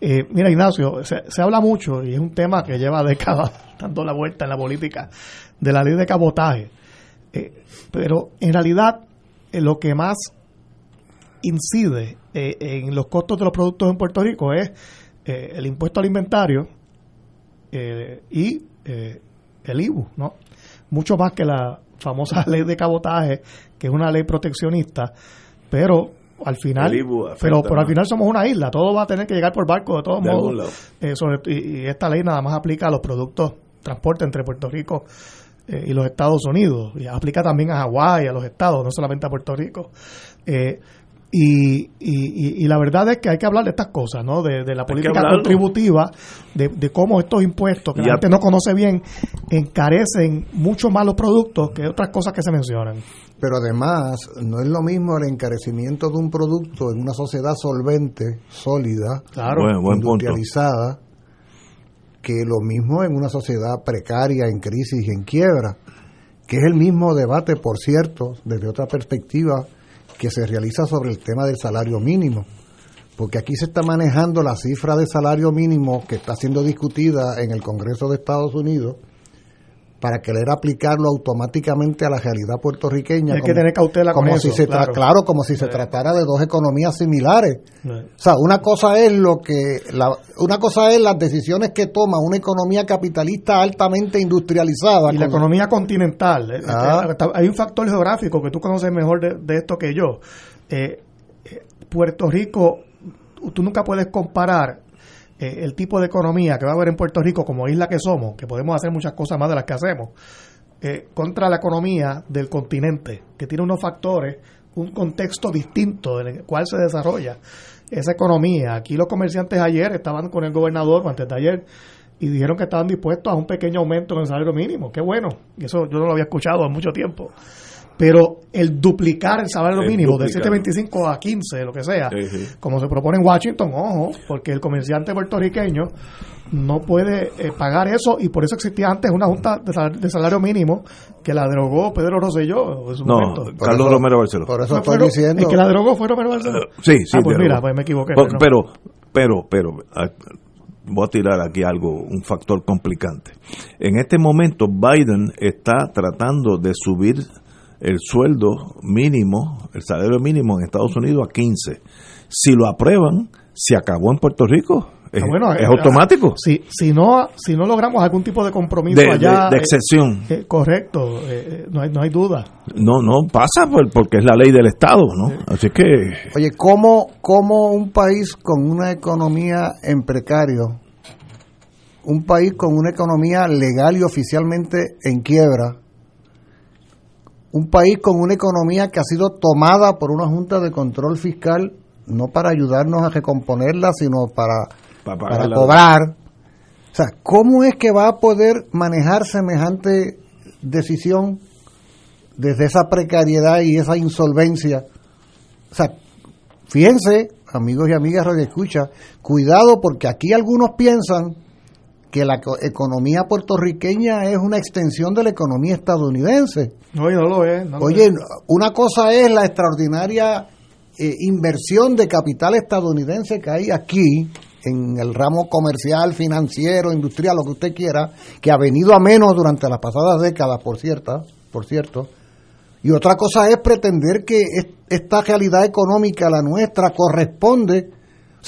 Eh, mira, Ignacio, se, se, habla mucho y es un tema que lleva décadas dando la vuelta en la política de la ley de cabotaje. pero en realidad eh, lo que más incide eh, en los costos de los productos en Puerto Rico es eh, el impuesto al inventario y el IBU, ¿no? Mucho más que la famosa ley de cabotaje, que es una ley proteccionista, pero al final pero, pero al final somos una isla, todo va a tener que llegar por barco de todos modos. y, y, esta ley nada más aplica a los productos transporte entre Puerto Rico eh, y los Estados Unidos, y aplica también a Hawái, a los estados, no solamente a Puerto Rico. Eh, y, y, la verdad es que hay que hablar de estas cosas, ¿no? De, la política contributiva, de, cómo estos impuestos que la gente no conoce bien encarecen mucho más los productos que otras cosas que se mencionan. Pero además, no es lo mismo el encarecimiento de un producto en una sociedad solvente, sólida, industrializada, que lo mismo en una sociedad precaria, en crisis y en quiebra, que es el mismo debate, por cierto, desde otra perspectiva, que se realiza sobre el tema del salario mínimo. Porque aquí se está manejando la cifra de salario mínimo que está siendo discutida en el Congreso de Estados Unidos para querer aplicarlo automáticamente a la realidad puertorriqueña. Hay que tener cautela como con si se claro. como si se tratara de dos economías similares. O sea, una cosa es lo que la, una cosa es las decisiones que toma una economía capitalista altamente industrializada y la economía continental. Eh, ah. este, hay un factor geográfico que tú conoces mejor de, esto que yo. Eh, eh, Puerto Rico, tú nunca puedes comparar eh, el tipo de economía que va a haber en Puerto Rico como isla que somos, que podemos hacer muchas cosas más de las que hacemos, eh, contra la economía del continente, que tiene unos factores, un contexto distinto en el cual se desarrolla esa economía. Aquí los comerciantes ayer estaban con el gobernador, antes de ayer, y dijeron que estaban dispuestos a un pequeño aumento en el salario mínimo. Qué bueno, y eso yo no lo había escuchado en mucho tiempo pero el duplicar el salario mínimo de 7.25 a 15, lo que sea, como se propone en Washington, ojo, porque el comerciante puertorriqueño no puede eh, pagar eso y por eso existía antes una junta de salario, mínimo que la derogó Pedro Rosselló en su no, Carlos Romero Barceló. Por eso estoy diciendo. El que la derogó fue Romero Barceló. sí, sí. Ah, pues mira, pues me equivoqué. pero, pero, pero, ah, voy a tirar aquí algo, un factor complicante. En este momento Biden está tratando de subir el sueldo mínimo, el salario mínimo en Estados Unidos a 15. Si lo aprueban, se acabó en Puerto Rico. Es, ah, es automático. Si, si, no, si no logramos algún tipo de compromiso allá. De, excepción. correcto, no, hay, no hay duda. No, no pasa porque es la ley del Estado, ¿no? Así que. Oye, ¿cómo, ¿cómo un país con una economía en precario, un país con una economía legal y oficialmente en quiebra, un país con una economía que ha sido tomada por una Junta de Control Fiscal, no para ayudarnos a recomponerla, sino para, para, cobrar. O sea, ¿cómo es que va a poder manejar semejante decisión desde esa precariedad y esa insolvencia? O sea, fíjense, amigos y amigas de escucha, cuidado porque aquí algunos piensan que la economía puertorriqueña es una extensión de la economía estadounidense. No, no lo es. Oye, una cosa es la extraordinaria eh, inversión de capital estadounidense que hay aquí en el ramo comercial, financiero, industrial, lo que usted quiera, que ha venido a menos durante las pasadas décadas, por cierto, por cierto. Y otra cosa es pretender que esta realidad económica, la nuestra, corresponde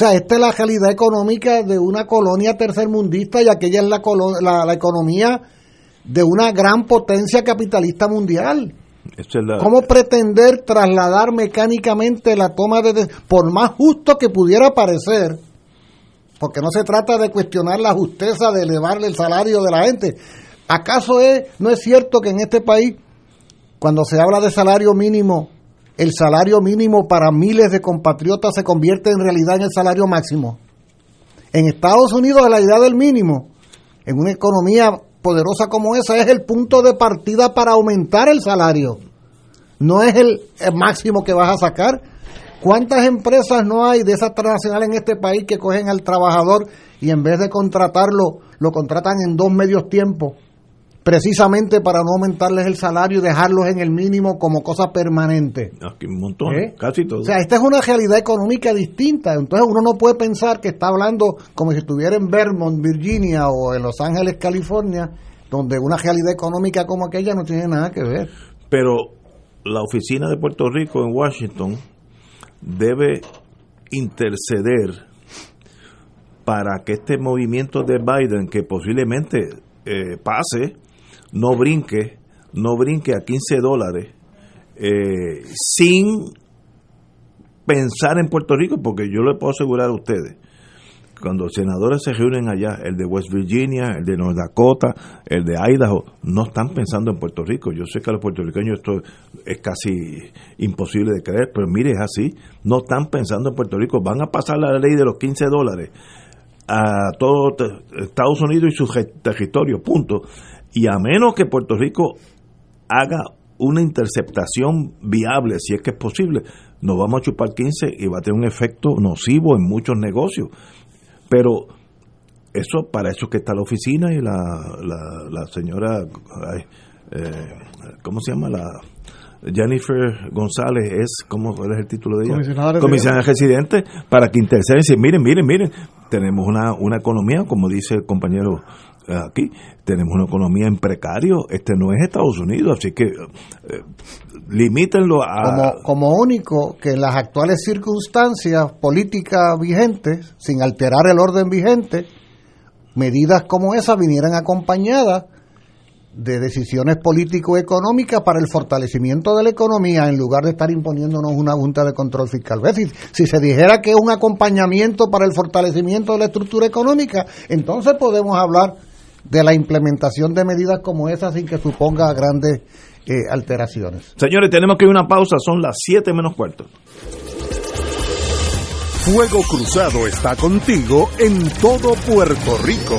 sea, esta es la realidad económica de una colonia tercermundista y aquella es la, la, economía de una gran potencia capitalista mundial. ¿Cómo pretender trasladar mecánicamente la toma de... por más justo que pudiera parecer, porque no se trata de cuestionar la justeza de elevarle el salario de la gente. ¿Acaso es, no es cierto que en este país, cuando se habla de salario mínimo, el salario mínimo para miles de compatriotas se convierte en realidad en el salario máximo. En Estados Unidos la idea del mínimo, en una economía poderosa como esa, es el punto de partida para aumentar el salario. No es el, máximo que vas a sacar. ¿Cuántas empresas no hay de esas transnacionales en este país que cogen al trabajador y en vez de contratarlo, lo contratan en dos medios tiempos? Precisamente para no aumentarles el salario y dejarlos en el mínimo como cosa permanente. Aquí un montón, ¿Eh? casi todo. O sea, esta es una realidad económica distinta. Entonces uno no puede pensar que está hablando como si estuviera en Vermont, Virginia o en Los Ángeles, California, donde una realidad económica como aquella no tiene nada que ver. Pero la oficina de Puerto Rico en Washington debe interceder para que este movimiento de Biden, que posiblemente eh, pase, no brinque, no brinque a 15 dólares eh, sin pensar en Puerto Rico, porque yo le puedo asegurar a ustedes, cuando senadores se reúnen allá, el de West Virginia, el de North Dakota, el de Idaho, no están pensando en Puerto Rico. Yo sé que a los puertorriqueños esto es casi imposible de creer, pero mire, es así. No están pensando en Puerto Rico. Van a pasar la ley de los 15 dólares a todo Estados Unidos y su territorio, punto. Y a menos que Puerto Rico haga una interceptación viable, si es que es posible, nos vamos a chupar 15 y va a tener un efecto nocivo en muchos negocios. Pero eso, para eso es que está la oficina y la, la, señora, eh, ¿cómo se llama? La Jennifer González es, ¿cómo es el título de ella? Comisionada residente, para que interceden y miren, miren, miren, tenemos una, una economía, como dice el compañero aquí, tenemos una economía en precario, este no es Estados Unidos, así que eh, limítenlo a... Como, único que en las actuales circunstancias políticas vigentes, sin alterar el orden vigente, medidas como esas vinieran acompañadas de decisiones político-económicas para el fortalecimiento de la economía en lugar de estar imponiéndonos una junta de control fiscal. Si, si se dijera que es un acompañamiento para el fortalecimiento de la estructura económica, entonces podemos hablar de la implementación de medidas como esas sin que suponga grandes eh, alteraciones. Señores, tenemos que ir a una pausa, son las 7 menos cuarto. Fuego Cruzado está contigo en todo Puerto Rico.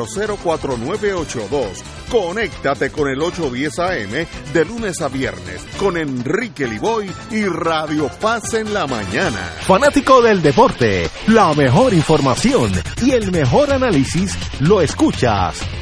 004982. Conéctate con el 810 AM de lunes a viernes con Enrique Liboy y Radio Paz en la mañana. Fanático del deporte, la mejor información y el mejor análisis lo escuchas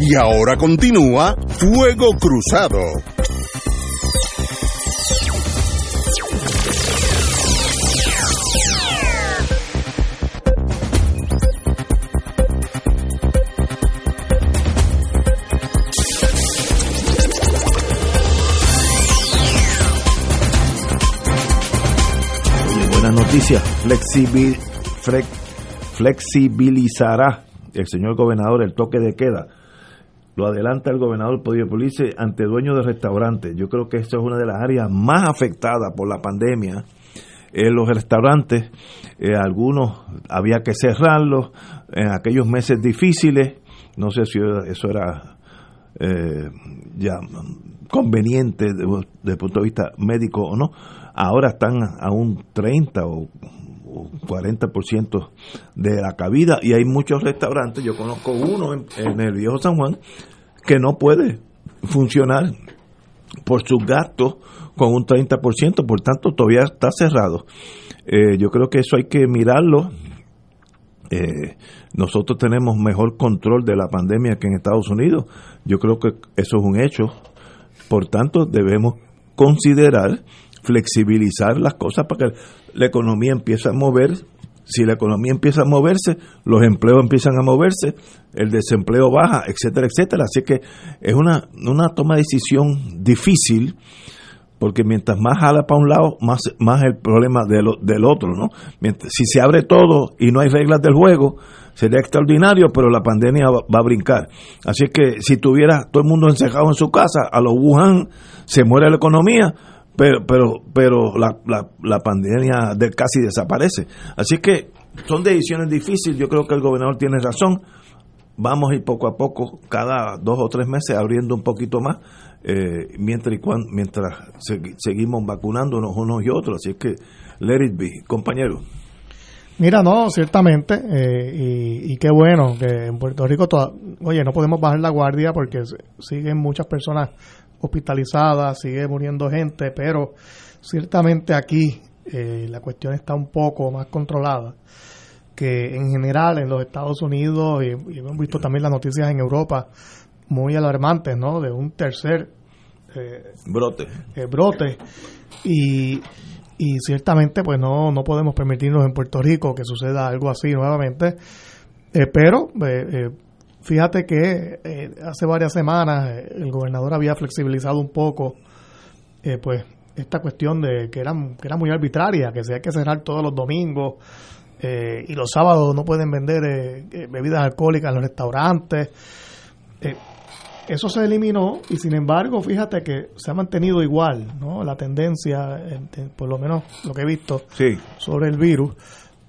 Y ahora continúa Fuego Cruzado. noticia, flexibilizará el señor gobernador el toque de queda. Lo adelanta el gobernador Police ante dueños de restaurantes. Yo creo que esto es una de las áreas más afectadas por la pandemia. En los restaurantes, eh, algunos había que cerrarlos en aquellos meses difíciles. No sé si eso era eh, ya conveniente desde el punto de vista médico o no ahora están a un 30 o, 40% de la cabida y hay muchos restaurantes, yo conozco uno en, el viejo San Juan, que no puede funcionar por sus gastos con un 30%, por tanto todavía está cerrado. Eh, yo creo que eso hay que mirarlo. Eh, nosotros tenemos mejor control de la pandemia que en Estados Unidos. Yo creo que eso es un hecho. Por tanto, debemos considerar flexibilizar las cosas para que la economía empiece a mover. Si la economía empieza a moverse, los empleos empiezan a moverse, el desempleo baja, etcétera, etcétera. Así que es una, una toma de decisión difícil, porque mientras más jala para un lado, más, más el problema del, del otro, ¿no? si se abre todo y no hay reglas del juego, sería extraordinario, pero la pandemia va, va, a brincar. Así que si tuviera todo el mundo encerrado en su casa, a los Wuhan se muere la economía, pero pero pero la, la, la pandemia de, casi desaparece. Así que son decisiones difíciles, yo creo que el gobernador tiene razón. Vamos a ir poco a poco, cada dos o tres meses, abriendo un poquito más, eh, mientras, mientras seguimos vacunándonos unos y otros. Así que, let it be, compañero. Mira, no, ciertamente, eh, y, y, qué bueno que en Puerto Rico, oye, no podemos bajar la guardia porque siguen muchas personas hospitalizada, sigue muriendo gente, pero ciertamente aquí eh, la cuestión está un poco más controlada que en general en los Estados Unidos y, hemos visto también las noticias en Europa muy alarmantes, ¿no? De un tercer eh, brote. Eh, brote y, y ciertamente pues no, no podemos permitirnos en Puerto Rico que suceda algo así nuevamente, pero Fíjate que eh, hace varias semanas eh, el gobernador había flexibilizado un poco eh, pues esta cuestión de que era, que era muy arbitraria, que se hay que cerrar todos los domingos eh, y los sábados no pueden vender eh, bebidas alcohólicas en los restaurantes. eso se eliminó y sin embargo, fíjate que se ha mantenido igual, ¿no? La tendencia, por lo menos lo que he visto sobre el virus.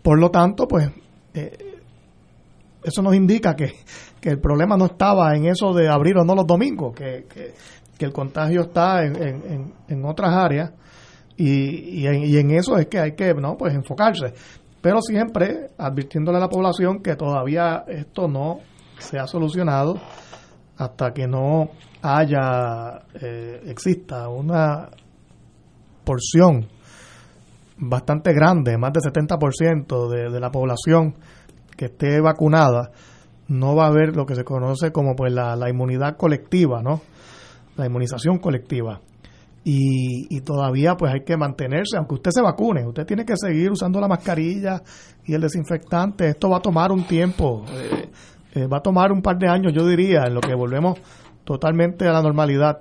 Por lo tanto, pues eso nos indica que, que, el problema no estaba en eso de abrir o no los domingos, que, que, el contagio está en, en, en otras áreas y, y, en, eso es que hay que no pues enfocarse. Pero siempre advirtiéndole a la población que todavía esto no se ha solucionado hasta que no haya eh, exista una porción bastante grande, más del 70% de, de la población que esté vacunada, no va a haber lo que se conoce como pues la, la inmunidad colectiva, ¿no? La inmunización colectiva y, todavía pues hay que mantenerse, aunque usted se vacune, usted tiene que seguir usando la mascarilla y el desinfectante, esto va a tomar un tiempo, eh, eh, va a tomar un par de años yo diría, en lo que volvemos totalmente a la normalidad,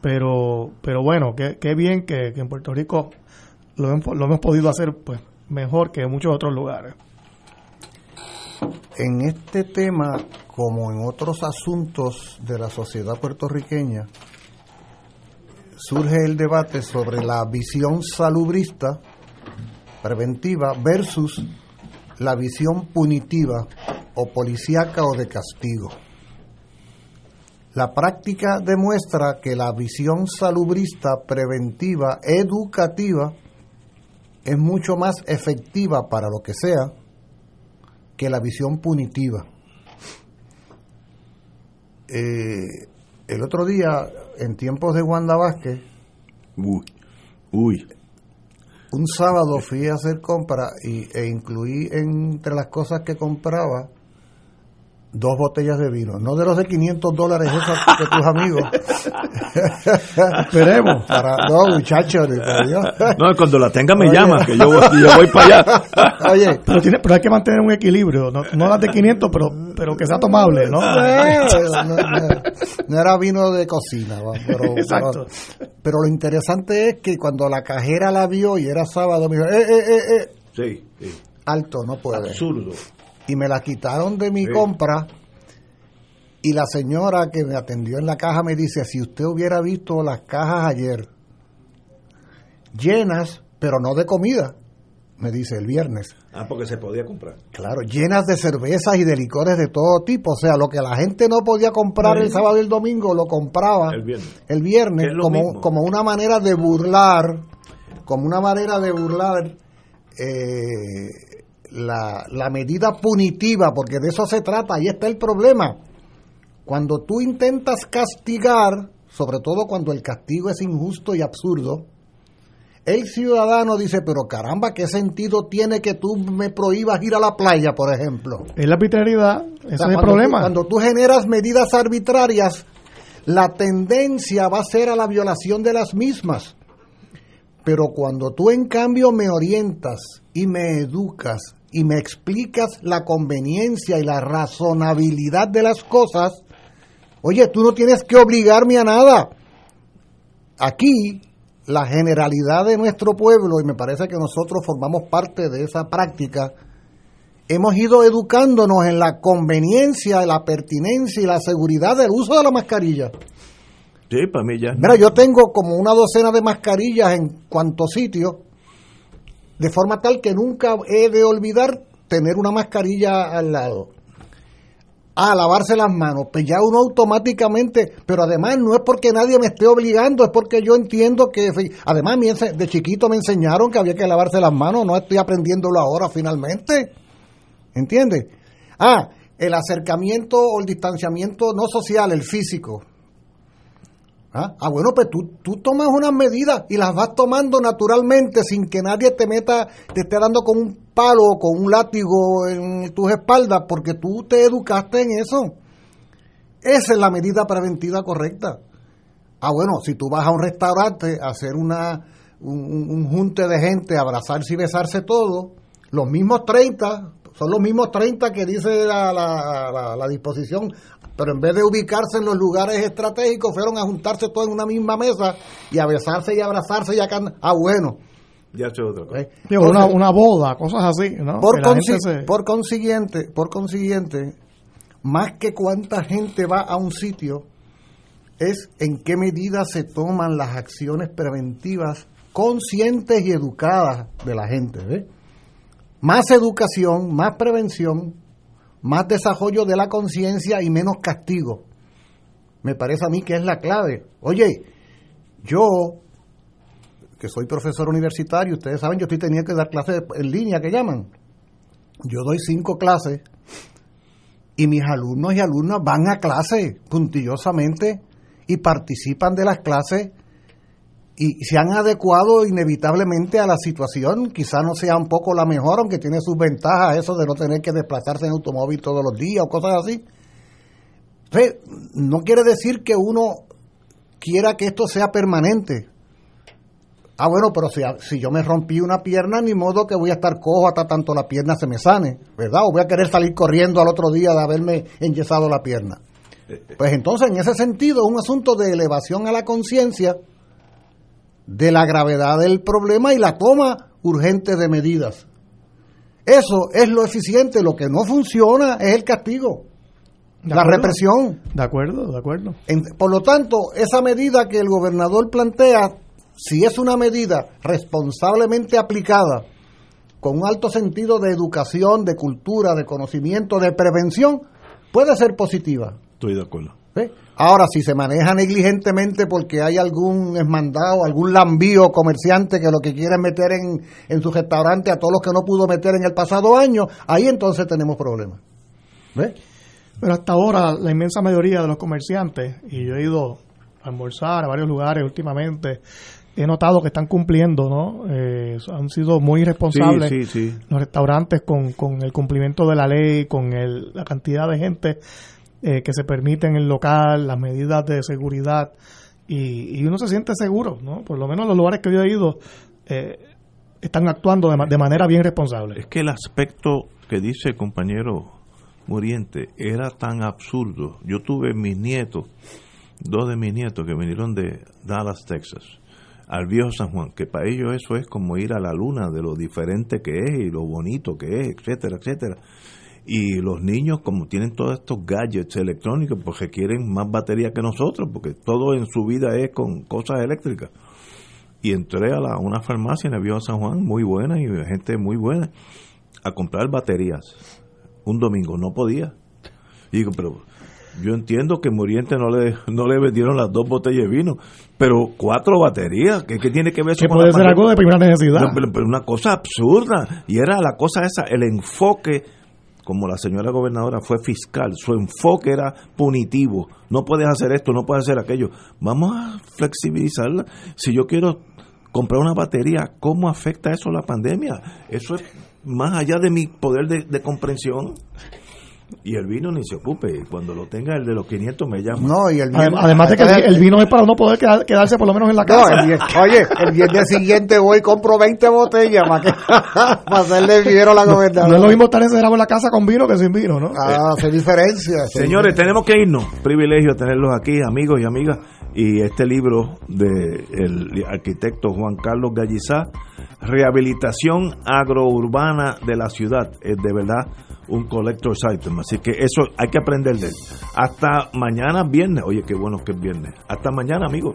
pero, pero bueno, qué, bien que, en Puerto Rico lo, lo hemos podido hacer pues mejor que en muchos otros lugares. En este tema, como en otros asuntos de la sociedad puertorriqueña, surge el debate sobre la visión salubrista preventiva versus la visión punitiva o policíaca o de castigo. La práctica demuestra que la visión salubrista preventiva educativa es mucho más efectiva para lo que sea que la visión punitiva. Eh, el otro día, en tiempos de Wanda Vázquez, uy, uy. un sábado fui a hacer compra y, e incluí entre las cosas que compraba dos botellas de vino, no de los de 500 dólares esos de tus amigos. Esperemos. Para, no, muchachos, No, cuando la tenga me llama, que yo, voy para allá. Oye, pero, tiene, pero hay que mantener un equilibrio, no, no las de 500, pero, pero que sea tomable, ¿no? No, era vino de cocina, pero, Exacto. Pero, lo interesante es que cuando la cajera la vio y era sábado, me dijo, eh, eh, eh, eh. Sí, sí. Alto, no puede. Absurdo y me la quitaron de mi compra. Y la señora que me atendió en la caja me dice, si usted hubiera visto las cajas ayer, llenas, pero no de comida, me dice el viernes. Ah, porque se podía comprar. Claro, llenas de cervezas y de licores de todo tipo. O sea, lo que la gente no podía comprar el sábado y el domingo, lo compraba el viernes, el viernes como, como una manera de burlar, como una manera de burlar eh, la, la medida punitiva, porque de eso se trata, ahí está el problema. Cuando tú intentas castigar, sobre todo cuando el castigo es injusto y absurdo, el ciudadano dice, pero caramba, ¿qué sentido tiene que tú me prohíbas ir a la playa, por ejemplo? Es la arbitrariedad, ese es el problema. cuando tú generas medidas arbitrarias, la tendencia va a ser a la violación de las mismas. Pero cuando tú en cambio me orientas y me educas y me explicas la conveniencia y la razonabilidad de las cosas, oye, tú no tienes que obligarme a nada. Aquí, la generalidad de nuestro pueblo, y me parece que nosotros formamos parte de esa práctica, hemos ido educándonos en la conveniencia, la pertinencia y la seguridad del uso de la mascarilla. Sí, para mí ya. Mira, yo tengo como una docena de mascarillas en cuantos sitios de forma tal que nunca he de olvidar tener una mascarilla al lado. A lavarse las manos, pues ya uno automáticamente, pero además no es porque nadie me esté obligando, es porque yo entiendo que, además de chiquito me enseñaron que había que lavarse las manos, no estoy aprendiéndolo ahora finalmente, ¿entiendes? Ah, el acercamiento o el distanciamiento no social, el físico, ¿Ah? ah, bueno, pues tú, tú tomas unas medidas y las vas tomando naturalmente sin que nadie te meta, te esté dando con un palo o con un látigo en tus espaldas porque tú te educaste en eso. Esa es la medida preventiva correcta. Ah, bueno, si tú vas a un restaurante a hacer una, un, junte de gente, abrazarse y besarse todo, los mismos 30, son los mismos 30 que dice la, la, la disposición pero en vez de ubicarse en los lugares estratégicos, fueron a juntarse todos en una misma mesa y a besarse y abrazarse y a Ah, bueno, Ya es otra cosa. una, una, boda, cosas así, ¿no? Por, por consiguiente, por consiguiente, más que cuánta gente va a un sitio, es en qué medida se toman las acciones preventivas conscientes y educadas de la gente. Más educación, más prevención, más desarrollo de la conciencia y menos castigo. Me parece a mí que es la clave. Oye, yo, que soy profesor universitario, ustedes saben, yo estoy teniendo que dar clases en línea, que llaman. Yo doy cinco clases y mis alumnos y alumnas van a clase puntillosamente y participan de las clases y se han adecuado inevitablemente a la situación. Quizá no sea un poco la mejor, aunque tiene sus ventajas eso de no tener que desplazarse en automóvil todos los días o cosas así. no quiere decir que uno quiera que esto sea permanente. Ah, bueno, pero si, si yo me rompí una pierna, ni modo que voy a estar cojo hasta tanto la pierna se me sane, ¿verdad? O voy a querer salir corriendo al otro día de haberme enyesado la pierna. Pues entonces, en ese sentido, es un asunto de elevación a la conciencia de la gravedad del problema y la toma urgente de medidas. Eso es lo eficiente, lo que no funciona es el castigo, la represión. De acuerdo, de acuerdo. por lo tanto, esa medida que el gobernador plantea, si es una medida responsablemente aplicada, con un alto sentido de educación, de cultura, de conocimiento, de prevención, puede ser positiva. Estoy de acuerdo. Ahora, si se maneja negligentemente porque hay algún esmandado, algún lambío comerciante que lo que quiere es meter en, en su restaurante a todos los que no pudo meter en el pasado año, ahí entonces tenemos problemas. Pero hasta ahora la inmensa mayoría de los comerciantes, y yo he ido a almorzar a varios lugares últimamente, he notado que están cumpliendo, ¿no? Eh, han sido muy responsables los restaurantes con, con el cumplimiento de la ley, con el, la cantidad de gente eh, que se permiten en el local, las medidas de seguridad y, uno se siente seguro, ¿no? Por lo menos los lugares que yo he ido eh, están actuando de, de, manera bien responsable. Es que el aspecto que dice el compañero Muriente era tan absurdo. Yo tuve mis nietos, dos de mis nietos que vinieron de Dallas, Texas, al viejo San Juan, que para ellos eso es como ir a la luna de lo diferente que es y lo bonito que es, etcétera, etcétera y los niños como tienen todos estos gadgets electrónicos pues requieren más batería que nosotros porque todo en su vida es con cosas eléctricas y entré a la, una farmacia en el Viejo San Juan muy buena y gente muy buena a comprar baterías un domingo no podía y digo pero yo entiendo que Muriente no le no le vendieron las dos botellas de vino, pero cuatro baterías, ¿qué, tiene que ver eso que puede ser algo de primera necesidad? pero, una cosa absurda. Y era la cosa esa, el enfoque como la señora gobernadora fue fiscal, su enfoque era punitivo. No puedes hacer esto, no puedes hacer aquello. Vamos a flexibilizarla. Si yo quiero comprar una batería, ¿cómo afecta eso la pandemia? Eso es más allá de mi poder de, comprensión. Y el vino ni se ocupe. Cuando lo tenga el de los 500 me llama. No, y el Además de que el, vino es para no poder quedarse por lo menos en la casa. oye, el viernes siguiente voy y compro 20 botellas para, que, para hacerle vino a la gobernadora. No es lo mismo estar encerrado en la casa con vino que sin vino, ¿no? Ah, hace diferencia. Señores, tenemos que irnos. Privilegio tenerlos aquí, amigos y amigas. Y este libro del arquitecto Juan Carlos Gallizá, Rehabilitación Agrourbana de la Ciudad, es de verdad un collector's item. Así que eso hay que aprender de él. Hasta mañana viernes. Oye, qué bueno que es viernes. Hasta mañana, amigos.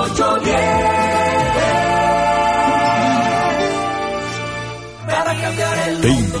Te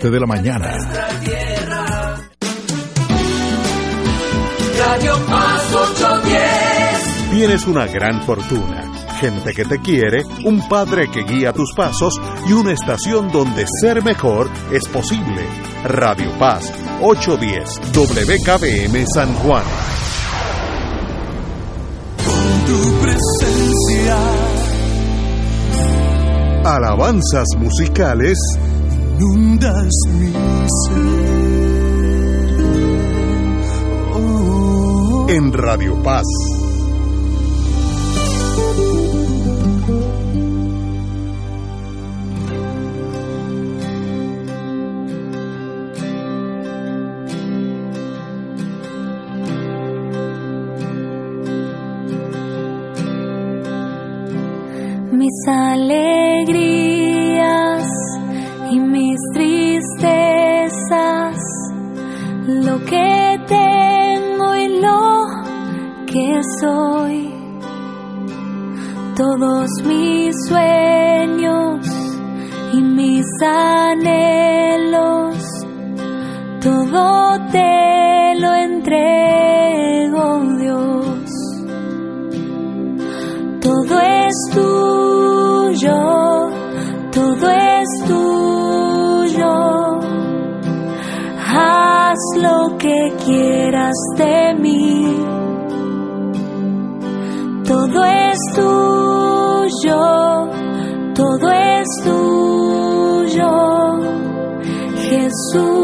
7 de la mañana. Radio Paz 810. Tienes una gran fortuna, gente que te quiere, un padre que guía tus pasos y una estación donde ser mejor es posible. Radio Paz 810 WKBM San Juan. Con tu presencia. Alabanzas musicales inundas mi ser. Oh. En Radio Paz. Mis alegrías y mis tristezas, lo que tengo y lo que soy, todos mis sueños y mis anhelos, todo te lo entrego lo que quieras de mí. Todo es tuyo, todo es tuyo, Jesús.